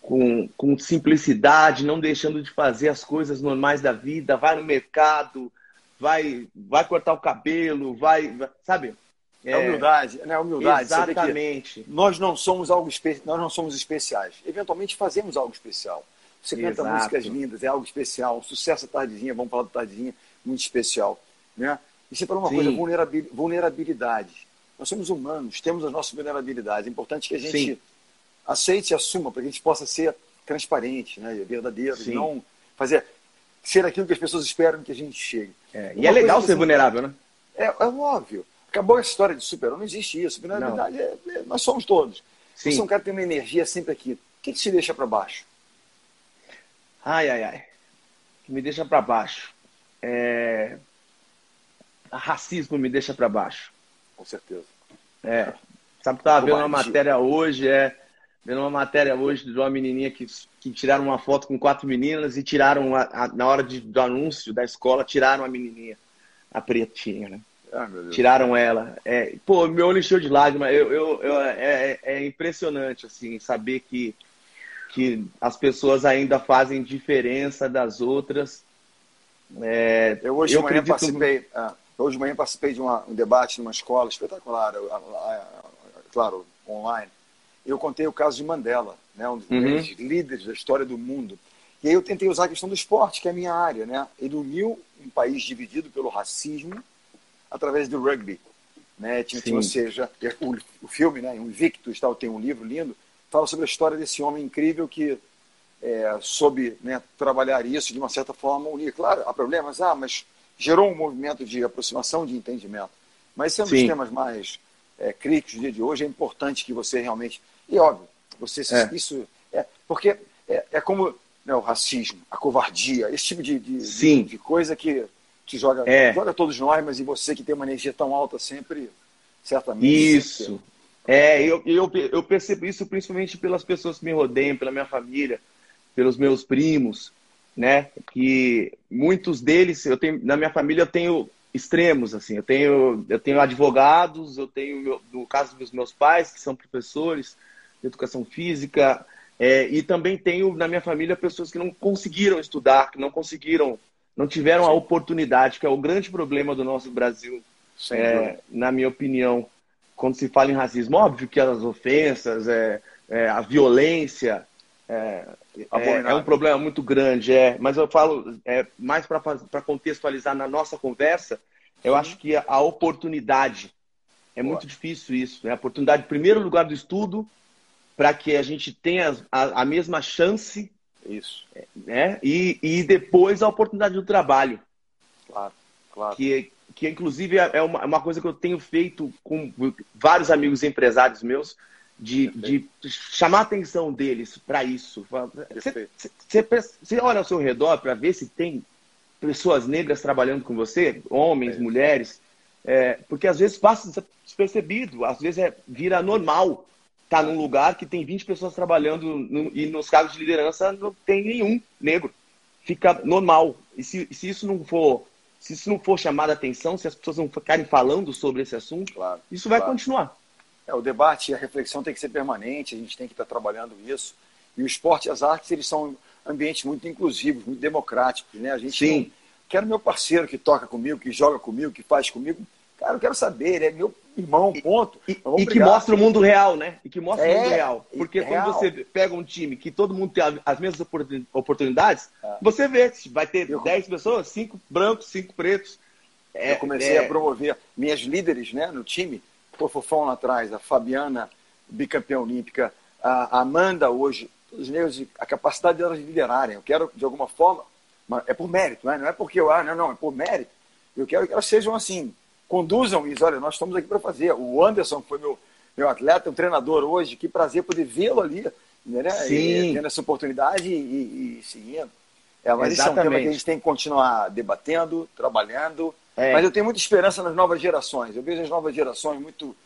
com, com simplicidade, não deixando de fazer as coisas normais da vida, vai no mercado, vai, vai cortar o cabelo, vai, vai sabe?
É, humildade, né? Humildade.
Exatamente.
Nós não somos algo nós não somos especiais. Eventualmente fazemos algo especial. Você canta Exato. músicas lindas, é algo especial. Sucesso tardezinha, vamos falar do tardezinha, muito especial, né? E você falou uma Sim. coisa, vulnerabilidade. Nós somos humanos, temos as nossas vulnerabilidades. É importante que a gente Sim. aceite e assuma para que a gente possa ser transparente, né? verdadeiro, Sim. não fazer ser aquilo que as pessoas esperam que a gente chegue.
É, e é legal ser vulnerável, né?
É, é óbvio. Acabou a história de super não existe isso. Na verdade, é, é, nós somos todos. Sim. Você é um cara que tem uma energia sempre aqui. O que, que te deixa para baixo?
Ai, ai, ai. O que me deixa para baixo? É... Racismo me deixa para baixo.
Com certeza.
É. Sabe que estava vendo uma matéria hoje, é. Vendo uma matéria hoje de uma menininha que, que tiraram uma foto com quatro meninas e tiraram, a, a, na hora de, do anúncio da escola, tiraram a menininha, a pretinha, né? Ah, Tiraram ela. É, pô, meu olho encheu de lágrimas. Eu, eu, eu é, é, impressionante, assim, saber que, que as pessoas ainda fazem diferença das outras.
É, eu hoje eu de manhã acredito... participei. Ah, hoje de manhã participei de uma, um debate numa escola espetacular. Claro, online, eu contei o caso de Mandela, né, um dos uhum. grandes líderes da história do mundo. E aí eu tentei usar a questão do esporte, que é a minha área. Né? Ele uniu um país dividido pelo racismo através do rugby. Né? Tinha, ou seja, o, o filme, né, Invictus, tal, tem um livro lindo, fala sobre a história desse homem incrível que é, soube né, trabalhar isso de uma certa forma unir. Claro, há problemas, ah, mas gerou um movimento de aproximação, de entendimento. Mas esse é um dos temas mais é, críticos do dia de hoje. É importante que você realmente. E óbvio, você é. isso. É, porque é, é como né, o racismo, a covardia, esse tipo de, de, de, de coisa que, que joga, é. joga todos nós, mas e você que tem uma energia tão alta sempre, certamente.
Isso. É, eu, eu, eu percebo isso principalmente pelas pessoas que me rodeiam, pela minha família, pelos meus primos, né? Que muitos deles, eu tenho, na minha família eu tenho extremos, assim, eu tenho, eu tenho advogados, eu tenho, no caso dos meus pais, que são professores de educação física, é, e também tenho na minha família pessoas que não conseguiram estudar, que não conseguiram, não tiveram Sim. a oportunidade, que é o grande problema do nosso Brasil, é, na minha opinião, quando se fala em racismo. Óbvio que as ofensas, é, é a violência, é, é, é, um problema muito grande, é. Mas eu falo é, mais para contextualizar na nossa conversa, eu Sim. acho que a, a oportunidade é Boa. muito difícil isso, né? A oportunidade, em primeiro lugar, do estudo, para que a gente tenha a, a mesma chance,
isso,
né? E, e depois a oportunidade do trabalho,
claro, claro.
Que, que inclusive é uma, uma coisa que eu tenho feito com vários amigos empresários meus de, de chamar a atenção deles para isso. Você olha ao seu redor para ver se tem pessoas negras trabalhando com você, homens, é. mulheres, é, porque às vezes passa despercebido, às vezes é, vira normal tá num lugar que tem 20 pessoas trabalhando no, e nos cargos de liderança não tem nenhum negro. Fica normal. E se, se isso não for se isso não for chamar a atenção, se as pessoas não ficarem falando sobre esse assunto, claro, isso vai claro. continuar.
É, o debate e a reflexão tem que ser permanente, a gente tem que estar trabalhando isso. E o esporte e as artes, eles são ambientes muito inclusivos, muito democráticos. Né? A gente
Sim. Não...
Quero meu parceiro que toca comigo, que joga comigo, que faz comigo. Cara, eu quero saber, ele é meu irmão, ponto.
E, e que mostra o mundo real, né? E que mostra é, o mundo real. Porque é quando real. você pega um time que todo mundo tem as mesmas oportunidades, é. você vê, vai ter eu... 10 pessoas, 5 brancos, 5 pretos.
eu comecei é, a promover minhas líderes né, no time o Fofão lá atrás, a Fabiana, bicampeã olímpica, a Amanda hoje, os negros, a capacidade delas de liderarem. Eu quero, de alguma forma, é por mérito, não é, não é porque eu, ah, não, não, é por mérito. Eu quero que elas sejam assim, conduzam isso. Olha, nós estamos aqui para fazer. O Anderson foi meu, meu atleta, um treinador hoje, que prazer poder vê-lo ali, né? Sim. E, tendo essa oportunidade e, e, e seguindo. É, mas isso é um tema que a gente tem que continuar debatendo, trabalhando, é. Mas eu tenho muita esperança nas novas gerações. Eu vejo as novas gerações muito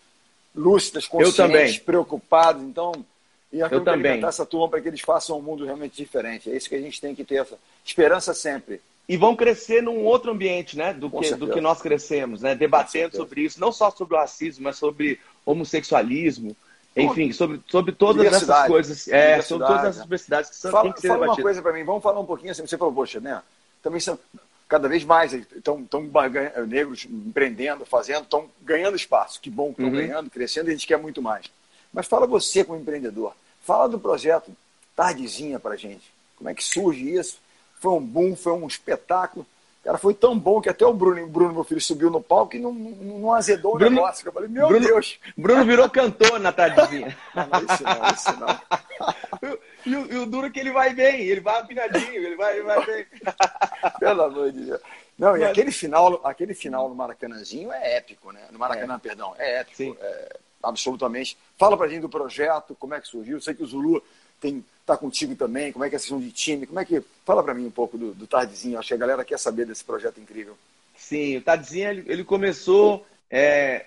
lúcidas, conscientes, preocupadas. Então, e eu também essa turma para que eles façam um mundo realmente diferente. É isso que a gente tem que ter essa esperança sempre.
E vão crescer num outro ambiente, né? Do, que, do que nós crescemos, né? Debatendo sobre isso, não só sobre o racismo, mas sobre homossexualismo. Enfim, sobre, sobre todas essas coisas. É, sobre todas essas diversidades que são,
fala, que ser Fala debatidas. uma coisa para mim, vamos falar um pouquinho assim. Você falou, poxa, né? Também são, cada vez mais estão negros empreendendo, fazendo, estão ganhando espaço. Que bom que estão uhum. ganhando, crescendo, e a gente quer muito mais. Mas fala você como empreendedor, fala do projeto Tardezinha para gente. Como é que surge isso? Foi um boom, foi um espetáculo. Cara, foi tão bom que até o Bruno, o Bruno meu filho, subiu no palco e não, não, não azedou Bruno, o negócio. Eu falei, meu
Bruno,
Deus.
Bruno virou cantor na tardezinha.
não, não, isso não, isso não.
E o, e o duro é que ele vai bem, ele vai afinadinho, ele vai, ele vai bem.
Pelo amor de Deus. Não, Mas... e aquele final, aquele final no Maracanãzinho é épico, né? No Maracanã, é. perdão, é épico. É, absolutamente. Fala pra gente do projeto, como é que surgiu. sei que o Zulu tem, tá contigo também, como é que é a sessão de time, como é que. Fala para mim um pouco do, do Tardezinho, acho que a galera quer saber desse projeto incrível.
Sim, o Tardezinho ele, ele começou é,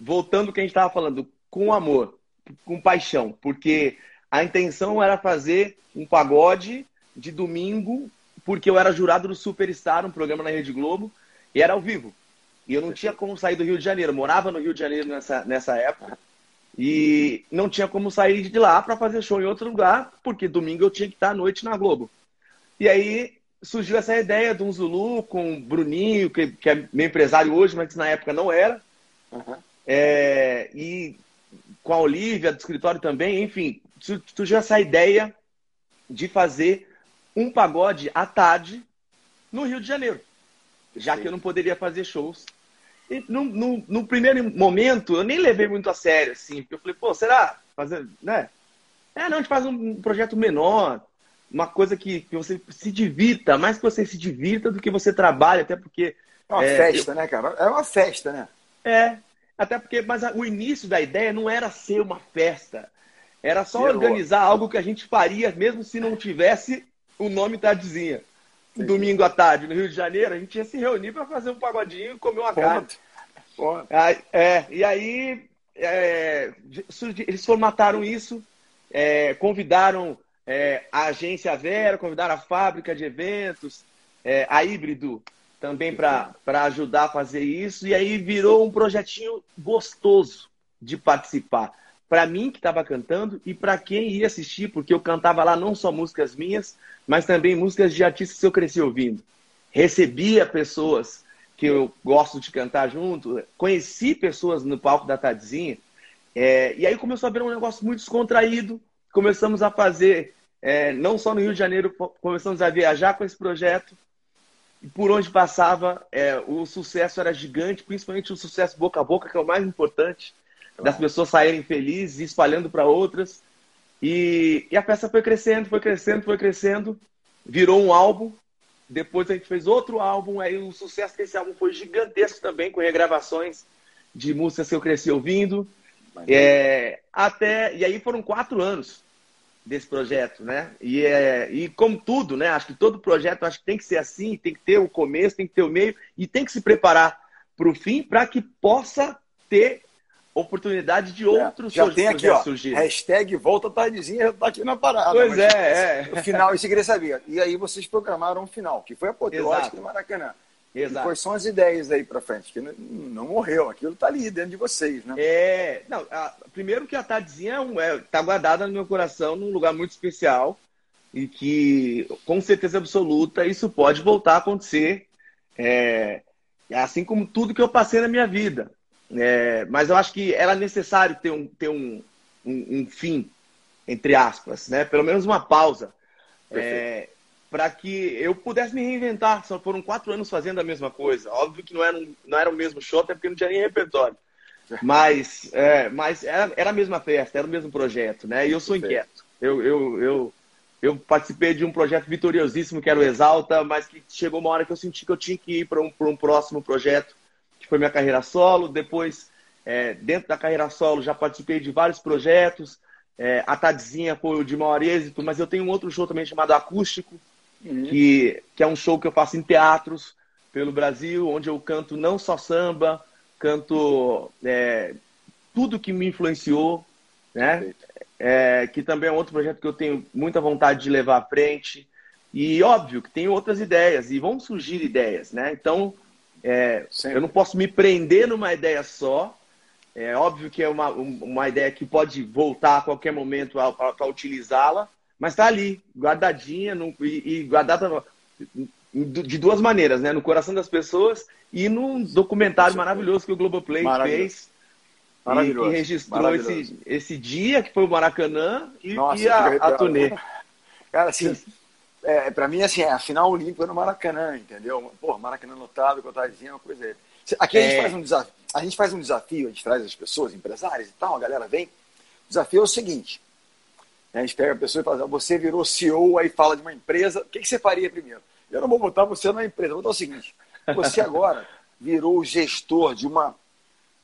voltando ao que a gente estava falando, com amor, com paixão, porque a intenção era fazer um pagode de domingo, porque eu era jurado do Superstar, um programa na Rede Globo, e era ao vivo. E eu não tinha como sair do Rio de Janeiro. Morava no Rio de Janeiro nessa, nessa época. E não tinha como sair de lá para fazer show em outro lugar, porque domingo eu tinha que estar à noite na Globo. E aí surgiu essa ideia de um Zulu com o Bruninho, que, que é meu empresário hoje, mas na época não era. Uhum. É, e com a Olivia do escritório também, enfim, surgiu essa ideia de fazer um pagode à tarde no Rio de Janeiro, já que eu não poderia fazer shows. E no, no, no, primeiro momento, eu nem levei muito a sério, assim, porque eu falei, pô, será? Fazer, né? É, não, a gente faz um projeto menor, uma coisa que, que você se divirta, mais que você se divirta do que você trabalha, até porque.
É uma é, festa, eu... né, cara? É uma festa, né?
É, até porque, mas o início da ideia não era ser uma festa. Era só organizar algo que a gente faria, mesmo se não tivesse o nome Tardezinha. Um domingo à tarde, no Rio de Janeiro, a gente ia se reunir para fazer um pagodinho e comer uma carne. É, e aí é, eles formataram isso, é, convidaram é, a agência Vera, convidaram a fábrica de eventos, é, a Híbrido também para ajudar a fazer isso, e aí virou um projetinho gostoso de participar para mim que estava cantando e para quem ia assistir, porque eu cantava lá não só músicas minhas, mas também músicas de artistas que eu cresci ouvindo. Recebia pessoas que eu gosto de cantar junto, conheci pessoas no palco da Tadzinha, é, e aí começou a ver um negócio muito descontraído. Começamos a fazer, é, não só no Rio de Janeiro, começamos a viajar com esse projeto. E por onde passava, é, o sucesso era gigante, principalmente o sucesso boca a boca, que é o mais importante das pessoas saírem felizes e espalhando para outras. E, e, a peça foi crescendo, foi crescendo, foi crescendo, virou um álbum. Depois a gente fez outro álbum, aí o sucesso desse álbum foi gigantesco também, com regravações de músicas que eu cresci ouvindo. É, até E aí foram quatro anos desse projeto, né? E, é, e como tudo, né? Acho que todo projeto acho que tem que ser assim, tem que ter o começo, tem que ter o meio e tem que se preparar para o fim para que possa ter oportunidade de é, outros
é, já tem aqui, ó, surgir. Hashtag volta tardezinha já tá aqui na parada.
Pois é,
é. O final, isso eu queria saber. E aí vocês programaram o final, que foi a apoteótica do Maracanã. Exato. E quais são as ideias aí para frente? Que não, não, morreu, aquilo tá ali dentro de vocês, né?
É, não, a, primeiro que a tardezinha é, tá guardada no meu coração num lugar muito especial e que, com certeza absoluta, isso pode voltar a acontecer. É, assim como tudo que eu passei na minha vida. É, mas eu acho que era necessário ter um, ter um, um, um fim, entre aspas, né? pelo menos uma pausa, é, para que eu pudesse me reinventar. Só foram quatro anos fazendo a mesma coisa. Óbvio que não era, um, não era o mesmo show, até porque não tinha nem repertório. Mas, é, mas era, era a mesma festa, era o mesmo projeto, né? E eu sou inquieto. Eu, eu, eu, eu participei de um projeto vitoriosíssimo que era o Exalta, mas que chegou uma hora que eu senti que eu tinha que ir para um, um próximo projeto foi minha carreira solo. Depois, é, dentro da carreira solo, já participei de vários projetos. É, a Tadzinha foi o de maior êxito, mas eu tenho um outro show também chamado Acústico, uhum. que, que é um show que eu faço em teatros pelo Brasil, onde eu canto não só samba, canto é, tudo que me influenciou, né? É, que também é outro projeto que eu tenho muita vontade de levar à frente. E óbvio que tem outras ideias, e vão surgir ideias, né? Então, é, eu não posso me prender numa ideia só. É óbvio que é uma, uma ideia que pode voltar a qualquer momento para utilizá-la, mas está ali, guardadinha no, e, e, guardada de duas maneiras, né? No coração das pessoas e num documentário maravilhoso que o Globoplay fez. Maravilhoso. E, e registrou Maravilhoso. Esse, esse dia, que foi o Maracanã, e, Nossa, e a, a turnê.
Cara, assim, é, para mim, assim, é a final olímpica no Maracanã, entendeu? Pô, Maracanã lotado, dizendo, uma coisa aí. Aqui a, gente é. faz um desafio, a gente faz um desafio, a gente traz as pessoas, empresários e tal, a galera vem. O desafio é o seguinte: né, a gente pega a pessoa e fala, você virou CEO, aí fala de uma empresa, o que, que você faria primeiro? Eu não vou botar você na empresa, vou botar o seguinte: você agora virou o gestor de uma,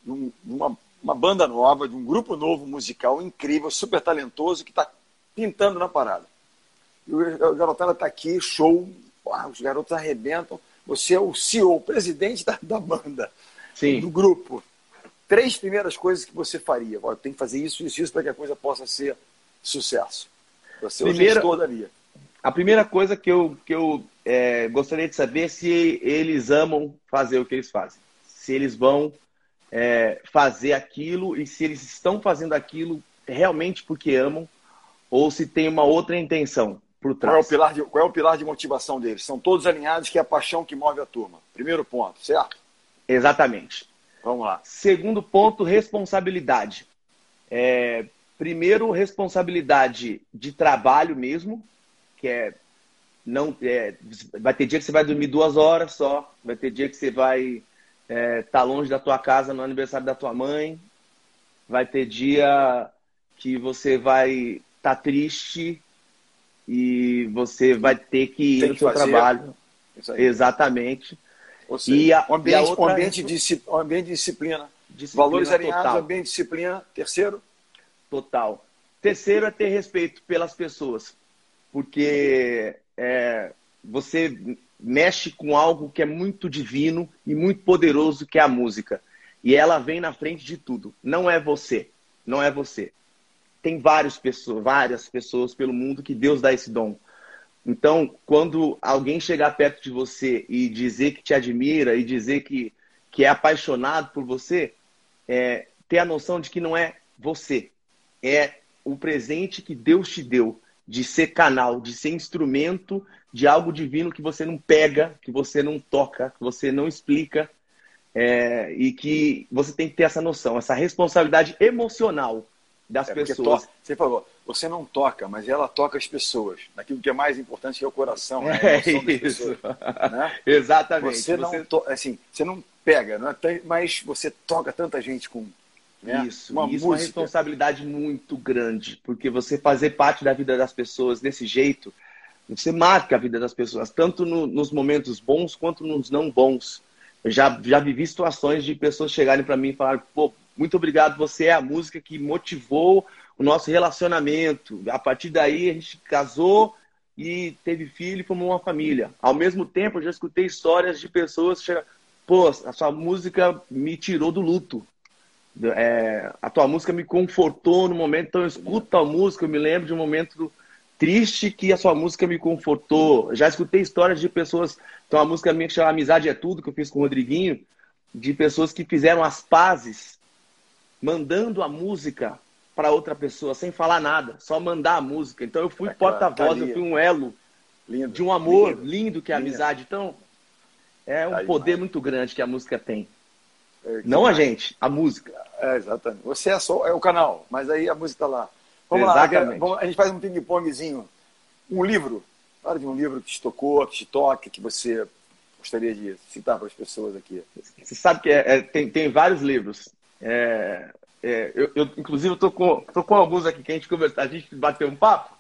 de uma, uma banda nova, de um grupo novo musical incrível, super talentoso, que está pintando na parada. E o garotada está aqui, show, os garotos arrebentam. Você é o CEO, o presidente da, da banda, Sim. do grupo. Três primeiras coisas que você faria. Tem que fazer isso, isso, isso para que a coisa possa ser sucesso. Você é o gestor da via.
A primeira coisa que eu, que eu é, gostaria de saber é se eles amam fazer o que eles fazem. Se eles vão é, fazer aquilo e se eles estão fazendo aquilo realmente porque amam ou se tem uma outra intenção por trás.
Qual é, o pilar de, qual é o pilar de motivação deles? São todos alinhados que é a paixão que move a turma. Primeiro ponto, certo?
Exatamente.
Vamos lá.
Segundo ponto, responsabilidade. É, primeiro, responsabilidade de trabalho mesmo, que é não é, vai ter dia que você vai dormir duas horas só, vai ter dia que você vai estar é, tá longe da tua casa no aniversário da tua mãe, vai ter dia que você vai estar tá triste e você vai ter que ir Tem no seu fazer. trabalho. Exatamente.
Ou seja, e a, ambiente, e a outra... ambiente, de, ambiente de disciplina. disciplina Valores alinhados, total. ambiente de disciplina. Terceiro?
Total. Terceiro é ter respeito pelas pessoas. Porque é, você mexe com algo que é muito divino e muito poderoso, que é a música. E ela vem na frente de tudo. Não é você. Não é você. Tem várias pessoas, várias pessoas pelo mundo que Deus dá esse dom. Então, quando alguém chegar perto de você e dizer que te admira e dizer que, que é apaixonado por você, é, ter a noção de que não é você, é o presente que Deus te deu de ser canal, de ser instrumento de algo divino que você não pega, que você não toca, que você não explica, é, e que você tem que ter essa noção, essa responsabilidade emocional das é pessoas.
você falou, você não toca, mas ela toca as pessoas. Naquilo que é mais importante que é o coração. Né?
É isso. Pessoas, né? Exatamente.
Você, você... não assim, você não pega, não é? mas você toca tanta gente com
né? Isso, uma isso é uma responsabilidade muito grande, porque você fazer parte da vida das pessoas desse jeito, você marca a vida das pessoas, tanto no, nos momentos bons quanto nos não bons. Eu já, já vivi situações de pessoas chegarem para mim e falar, pô, muito obrigado, você é a música que motivou o nosso relacionamento. A partir daí a gente casou e teve filho e formou uma família. Ao mesmo tempo, eu já escutei histórias de pessoas que pô, a sua música me tirou do luto. É, a tua música me confortou no momento, então eu escuto a música, eu me lembro de um momento triste que a sua música me confortou. Já escutei histórias de pessoas, então a música minha que chama Amizade é Tudo, que eu fiz com o Rodriguinho, de pessoas que fizeram as pazes, mandando a música para outra pessoa, sem falar nada, só mandar a música. Então eu fui porta-voz, eu fui um elo lindo, de um amor lindo, lindo que é a amizade. Então é um tá poder muito grande que a música tem. É, Não a gente, a música.
É, exatamente. Você é só é o canal, mas aí a música está lá. Vamos exatamente. lá, a gente faz um ping-pongzinho. Um livro. Fala de um livro que te tocou, que te toca, que você gostaria de citar para as pessoas aqui.
Você sabe que é, é, tem, tem vários livros. É, é eu, eu, inclusive, estou com, tô com alguns aqui que a gente conversar, a gente bateu um papo.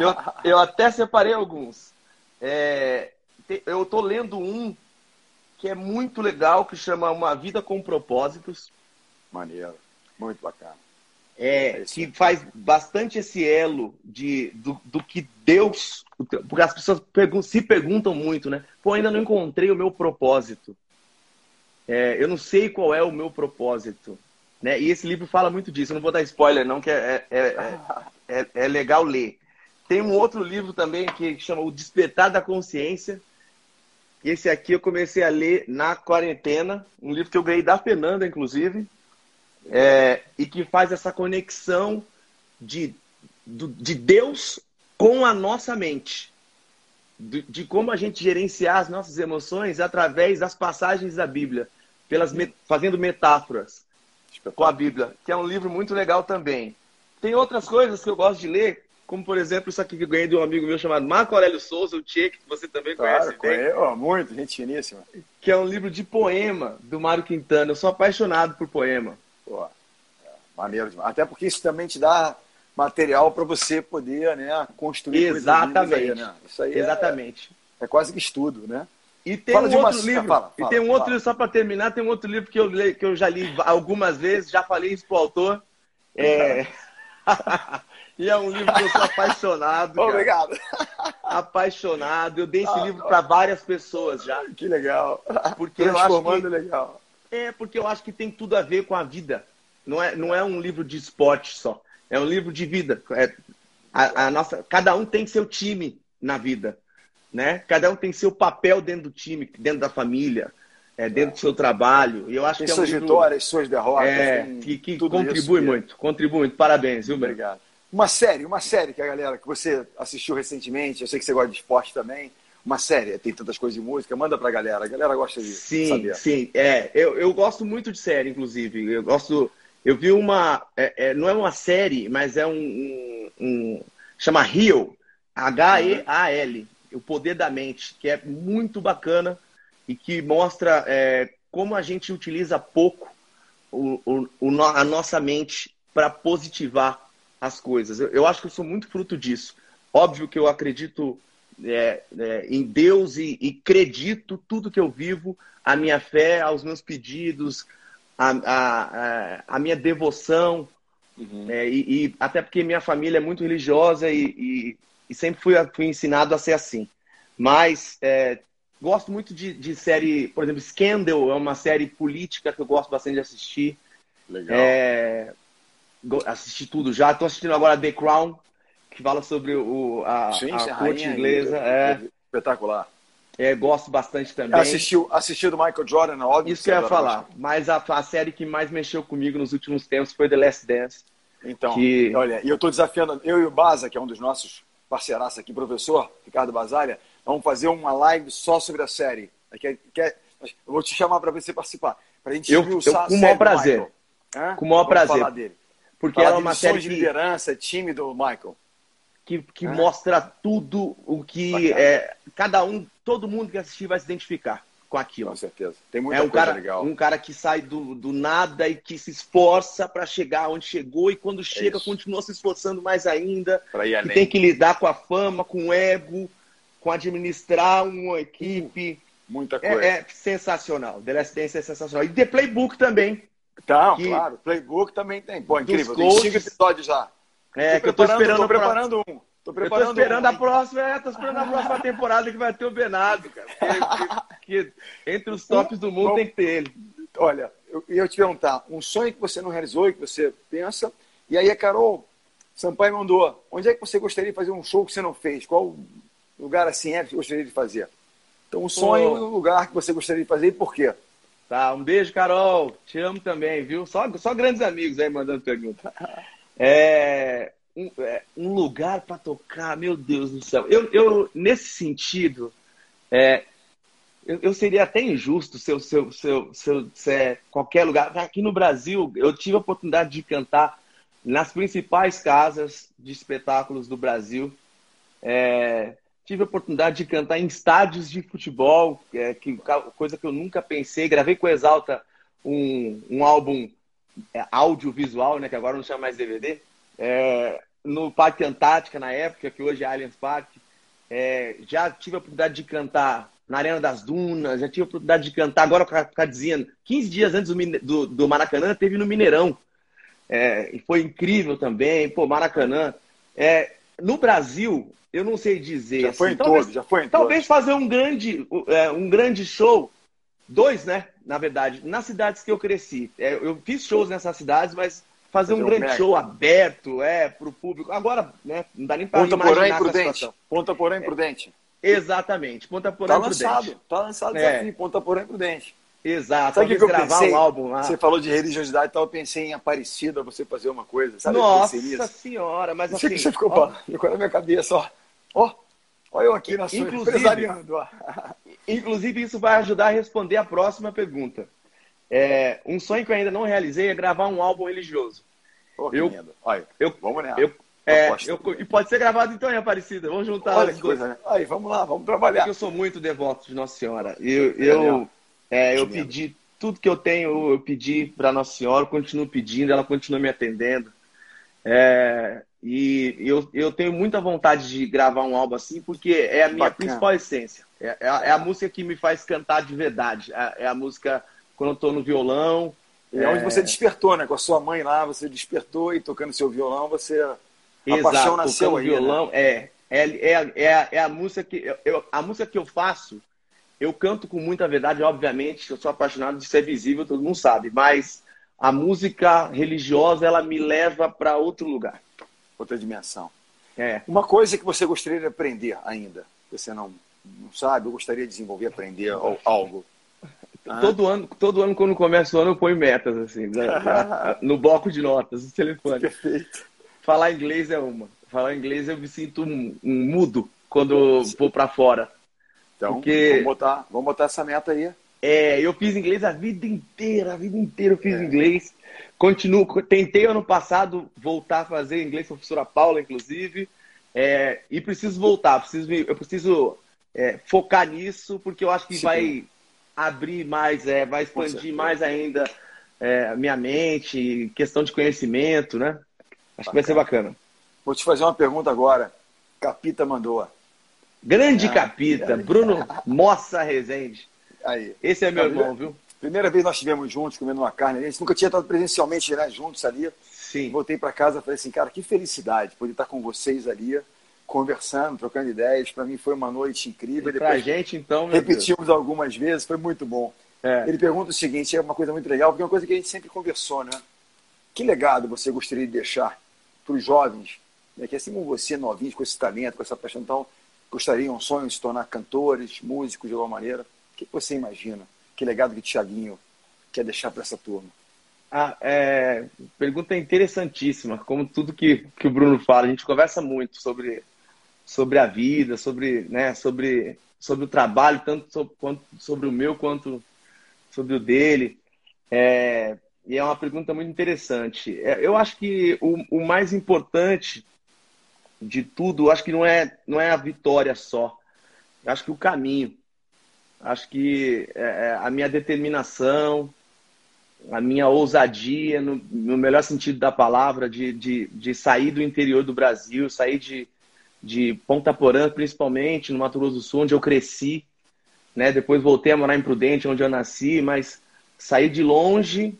Eu, eu até separei alguns. É, eu estou lendo um que é muito legal, que chama Uma Vida com Propósitos.
Maneiro, muito bacana.
É, é que faz bastante esse elo de, do, do que Deus. Porque as pessoas se perguntam muito, né? Pô, ainda não encontrei o meu propósito. É, eu não sei qual é o meu propósito. Né? E esse livro fala muito disso. Eu não vou dar spoiler, não, que é, é, é, é, é legal ler. Tem um outro livro também que chama O Despertar da Consciência, esse aqui eu comecei a ler na quarentena, um livro que eu ganhei da Fernanda, inclusive, é, e que faz essa conexão de, de Deus com a nossa mente. De, de, como a gente gerenciar as nossas emoções através das passagens da Bíblia, pelas, fazendo metáforas com a Bíblia, que é um livro muito legal também. Tem outras coisas que eu gosto de ler, como, por exemplo, isso aqui que eu ganhei de um amigo meu chamado Marco Aurélio Souza, o Tchê, que você também claro,
conhece. Conheço, muito, gente finíssima.
Que é um livro de poema do Mário Quintana. Eu sou apaixonado por poema.
Pô, é, maneiro demais. Até porque isso também te dá material para você poder né, construir
Exatamente. Aí, né? Isso aí é- Exatamente.
É, é, quase que estudo, né?
E tem fala um outro uma... livro, fala, fala, e tem um outro livro, só para terminar, tem um outro livro que eu, li, que eu já li algumas vezes, já falei isso pro autor. É... E é um livro que eu sou apaixonado.
Obrigado.
Apaixonado. Eu dei esse ah, livro para várias pessoas já.
Que legal.
Porque eu acho que, legal. É, porque eu acho que tem tudo a ver com a vida. Não é, não é um livro de esporte só. É um livro de vida. É, a, a nossa, cada um tem seu time na vida. Né? Cada um tem seu papel dentro do time, dentro da família, é, dentro do seu trabalho. E eu acho
tem
que é
um suas livro, vitórias, suas derrotas.
É, que, que contribui muito. Contribui muito. Parabéns, viu,
Obrigado. Uma série, uma série que a galera que você assistiu recentemente, eu sei que você gosta de esporte também. Uma série, tem tantas coisas de música, manda pra galera. A galera gosta de
sim,
saber.
Sim, é. Eu, eu gosto muito de série, inclusive. Eu gosto. Eu vi uma. É, é, não é uma série, mas é um. um, um chama Heal. H-E-A-L. O Poder da Mente, que é muito bacana e que mostra é, como a gente utiliza pouco o, o, o a nossa mente para positivar as coisas. Eu, eu, acho que eu sou muito fruto disso. Óbvio que eu acredito é, é, em Deus e, e acredito tudo que eu vivo, a minha fé, aos meus pedidos, a, a, a minha devoção, uhum. é, e, e, até porque minha família é muito religiosa e, e, e sempre fui, fui, ensinado a ser assim. Mas é, gosto muito de, de, série, por exemplo, Scandal é uma série política que eu gosto bastante de assistir.
Legal. É,
assisti tudo já. Estou assistindo agora The Crown, que fala sobre o, a,
Sim,
a corte inglesa. É,
espetacular.
É, gosto bastante também.
Assistiu, assistiu do Michael Jordan, óbvio.
Isso que eu ia falar. Mas a, a, série que mais mexeu comigo nos últimos tempos foi The Last Dance.
Então, que... olha, e eu estou desafiando, eu e o Baza, que é um dos nossos parceiraços aqui, professor Ricardo Basalha, vamos fazer uma live só sobre a série. Quer, quer, eu vou te chamar para você participar. Para a gente
eu, eu, Com o maior prazer. Com o maior prazer. Falar dele.
Porque falar era uma série de liderança, time do Michael
que, que ah. mostra tudo o que é, cada um, todo mundo que assistir vai se identificar com aquilo.
Com certeza. Tem muita
é um
coisa
cara,
legal.
Um cara que sai do, do nada e que se esforça para chegar onde chegou e quando chega é continua se esforçando mais ainda.
que
tem que lidar com a fama, com o ego, com administrar uma equipe.
Muita coisa.
É, é sensacional. The Last Dance é sensacional. E The Playbook também.
Então, que... claro. Playbook também tem. Pô, incrível. Tem cinco episódios já.
É, que eu tô esperando.
Tô preparando um.
Tô preparando eu tô esperando um, a próxima, é, tô esperando a próxima temporada que vai ter o Benado, cara. Que, que, entre os tops do mundo tem que ter ele.
Olha, eu ia te perguntar, um sonho que você não realizou e que você pensa, e aí a Carol Sampaio mandou, onde é que você gostaria de fazer um show que você não fez? Qual lugar assim é que você gostaria de fazer? Então, um sonho e um lugar que você gostaria de fazer e por quê?
Tá, um beijo, Carol. Te amo também, viu? Só, só grandes amigos aí mandando pergunta. É, um, é, um lugar para tocar, meu Deus do céu. Eu, eu nesse sentido, é, eu, eu, seria até injusto se eu, se, eu, se, eu, se, eu, se é qualquer lugar. Aqui no Brasil, eu tive a oportunidade de cantar nas principais casas de espetáculos do Brasil. É, tive a oportunidade de cantar em estádios de futebol, é, que, coisa que eu nunca pensei. Gravei com Exalta um, um álbum é, audiovisual, né, que agora não chama mais DVD, é, no Parque Antártica, na época, que hoje é Allianz Parque. É, já tive a oportunidade de cantar na Arena das Dunas, já tive a oportunidade de cantar, agora com a dizendo, 15 dias antes do, do, do Maracanã, teve no Mineirão. É, e foi incrível também, pô, Maracanã. É, no Brasil, eu não sei dizer.
Já foi assim, em talvez, todo, já foi em
Talvez todos. fazer um grande, é, um grande show, dois, né? Na verdade, nas cidades que eu cresci. É, eu fiz shows nessas cidades, mas fazer, um grande show aberto, é, para o público. Agora, né, não dá nem para
Ponta Porã e Prudente. Ponta Porã e Prudente.
É, exatamente, Ponta Porã tá.
Lançado, tá lançado é. desafio, Ponta Porã Prudente.
Exato.
Sabe o que, eu gravar pensei? um álbum lá. Você falou de religiosidade, então eu pensei em Aparecida, você fazer uma coisa. Sabe
Nossa senhora, mas assim...
Você ficou, ó, ficou na minha cabeça, ó. Ó, Olha eu aqui na sua empresariando.
Inclusive, isso vai ajudar a responder a próxima pergunta. É, um sonho que eu ainda não realizei é gravar um álbum religioso.
Pô, eu, Olha, eu, vamos nessa.
Eu, é, eu, e pode ser gravado então em Aparecida. Vamos juntar
Olha que coisa, né? Aí, vamos lá, vamos trabalhar. Porque
eu sou muito devoto de Nossa Senhora. Eu, eu, é, eu pedi tudo que eu tenho, eu pedi para Nossa Senhora, continuo pedindo, ela continua me atendendo. É, e eu, eu tenho muita vontade de gravar um álbum assim, porque é a minha Bacana. principal essência. É, é, a, é, a, música que me faz cantar de verdade. É, é a música quando eu estou no violão.
E é onde você despertou, né? Com a sua mãe lá, você despertou e tocando seu violão, você.
Exato, a paixão nasceu aí. Violão, né? é, é, é, é, a, é a música que. Eu, a música que eu faço, eu canto com muita verdade, obviamente, eu sou apaixonado de ser visível, todo mundo sabe, mas a música religiosa, ela me leva para outro lugar.
Outra dimensão. É. Uma coisa que você gostaria de aprender ainda, você não, não sabe, eu gostaria de desenvolver, aprender algo.
Todo ano, todo ano, quando começa o ano, eu ponho metas, assim, né? no bloco de notas, no telefone.
Perfeito.
Falar inglês é uma. Falar inglês eu me sinto um, um mudo quando vou para fora.
Então, Porque... vamos, botar, vamos botar essa meta aí.
É, eu fiz inglês a vida inteira, a vida inteira eu fiz é. inglês. Continuo, tentei ano passado voltar a fazer inglês com a professora Paula, inclusive, é, e preciso voltar, preciso, eu preciso é, focar nisso, porque eu acho que Sim. vai abrir mais, é, vai expandir mais ainda é, minha mente, questão de conhecimento, né? Acho bacana. que vai ser bacana.
Vou te fazer uma pergunta agora. Capita mandou.
Grande ah, Capita, Bruno Mossa Rezende. Aí. Esse é meu irmão, viu?
Primeira vez nós estivemos juntos comendo uma carne. A gente nunca tinha estado presencialmente né, juntos ali.
Sim.
Voltei para casa e falei assim, cara, que felicidade poder estar com vocês ali, conversando, trocando ideias. Para mim foi uma noite incrível.
E pra gente, então.
Repetimos Deus. algumas vezes, foi muito bom. É. Ele pergunta o seguinte: é uma coisa muito legal, porque é uma coisa que a gente sempre conversou, né? Que legado você gostaria de deixar para os jovens, né, que assim como você, novinhos, com esse talento, com essa paixão, então, gostariam, sonham de se tornar cantores, músicos de alguma maneira? O que você imagina? Que legado que o Tiaguinho quer deixar para essa turma?
Ah, é, pergunta interessantíssima. Como tudo que, que o Bruno fala, a gente conversa muito sobre, sobre a vida, sobre, né, sobre, sobre o trabalho, tanto sobre, quanto, sobre o meu quanto sobre o dele. É, e é uma pergunta muito interessante. É, eu acho que o, o mais importante de tudo, acho que não é, não é a vitória só. Eu acho que o caminho. Acho que é, é, a minha determinação, a minha ousadia, no, no melhor sentido da palavra, de, de, de, sair do interior do Brasil, sair de, de Ponta Porã, principalmente, no Mato Grosso do Sul, onde eu cresci. Né? Depois voltei a morar em Prudente, onde eu nasci, mas sair de longe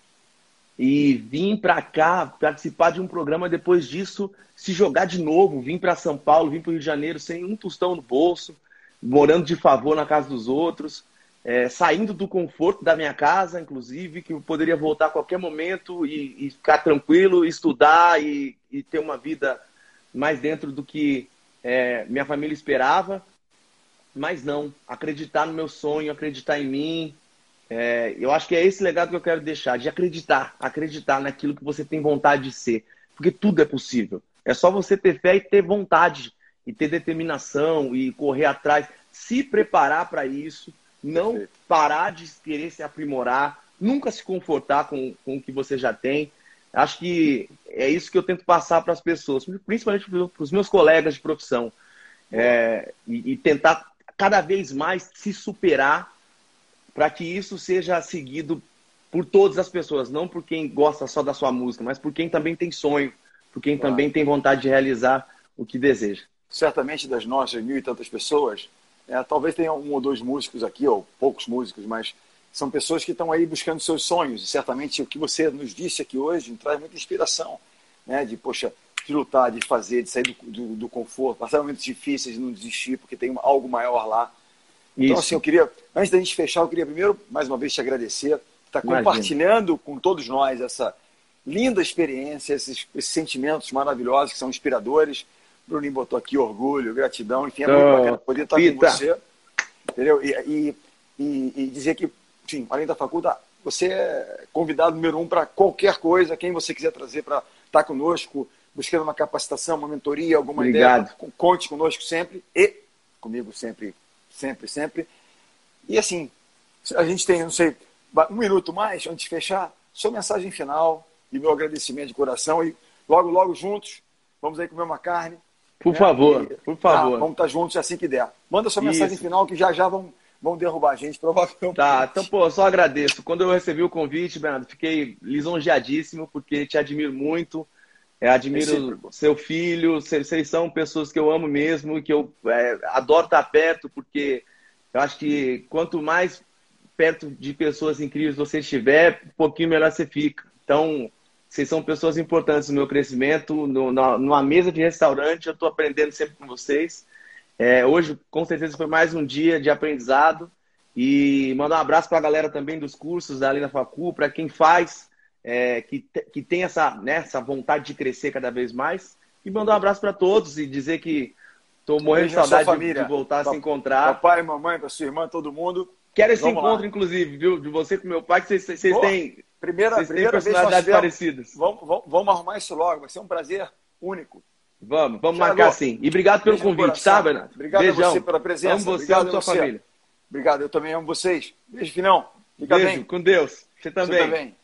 e vim para cá participar de um programa depois disso se jogar de novo, vim para São Paulo, vim para o Rio de Janeiro sem um tostão no bolso, morando de favor na casa dos outros, é, saindo do conforto da minha casa, inclusive, que eu poderia voltar a qualquer momento e, e ficar tranquilo, estudar e, e, ter uma vida mais dentro do que é, minha família esperava. Mas não, acreditar no meu sonho, acreditar em mim, é, eu acho que é esse legado que eu quero deixar, de acreditar, acreditar naquilo que você tem vontade de ser. Porque tudo é possível. É só você ter fé e ter vontade, e ter determinação, e correr atrás, se preparar para isso, não Perfeito. parar de querer se aprimorar, nunca se confortar com, com o que você já tem. Acho que é isso que eu tento passar para as pessoas, principalmente para os meus colegas de profissão. É, e, e tentar cada vez mais se superar para que isso seja seguido por todas as pessoas, não por quem gosta só da sua música, mas por quem também tem sonho, por quem claro. também tem vontade de realizar o que deseja.
Certamente das nossas mil e tantas pessoas, é, talvez tenha um ou dois músicos aqui, ou poucos músicos, mas são pessoas que estão aí buscando seus sonhos. E certamente o que você nos disse aqui hoje traz muita inspiração, né? De, poxa, de lutar, de fazer, de sair do, do, do conforto, passar momentos difíceis, de não desistir, porque tem algo maior lá. Então, Isso. assim, eu queria, antes da gente fechar, eu queria primeiro, mais uma vez, te agradecer, estar tá compartilhando com todos nós essa linda experiência, esses, esses, sentimentos maravilhosos que são inspiradores. Bruninho botou aqui orgulho, gratidão, enfim, é muito oh, bacana poder estar Pita. com você. Entendeu? E, e, e, e, dizer que, enfim, além da faculdade, você é convidado número um para qualquer coisa, quem você quiser trazer para estar conosco, buscando uma capacitação, uma mentoria, alguma
Obrigado.
ideia, conte conosco sempre e comigo sempre, sempre, sempre. E assim, a gente tem, não sei, um minuto mais antes de fechar, sua mensagem final, e meu agradecimento de coração. E logo, logo juntos, vamos aí comer uma carne.
Por né? favor, e, por favor.
Tá, vamos estar juntos assim que der. Manda sua mensagem Isso. final que já já vão, vão derrubar a gente, provavelmente.
Tá, então, pô, só agradeço. Quando eu recebi o convite, Bernardo, fiquei lisonjeadíssimo, porque te admiro muito. É, admiro é seu filho, vocês são pessoas que eu amo mesmo e que eu é, adoro estar perto, porque eu acho que quanto mais perto de pessoas incríveis você estiver, um pouquinho melhor você fica. Então, vocês são pessoas importantes no meu crescimento. No, na, numa mesa de restaurante, eu estou aprendendo sempre com vocês. É, hoje, com certeza, foi mais um dia de aprendizado. E mandar um abraço para a galera também dos cursos da Alina Facu, para quem faz, é, que, que tem essa, né, essa vontade de crescer cada vez mais. E mandar um abraço para todos e dizer que estou morrendo de saudade de, de, voltar a se encontrar.
Papai, mamãe, para sua irmã, todo mundo.
Quero esse Vamos encontro, lá. inclusive, viu? De você com meu pai, que vocês, vocês têm
Primeira,
Vocês
primeira
personalidades parecidas.
Vamos, vamos, vamos, arrumar isso logo, vai ser um prazer único.
Vamos, vamos marcar sim. E obrigado pelo convite, tá, Bernardo?
Obrigado Beijão. a você pela presença.
Amo você e a sua família.
Obrigado, eu também amo vocês. Beijo, Finão. Fica
Beijo,
bem.
com Deus. Você também. Você também.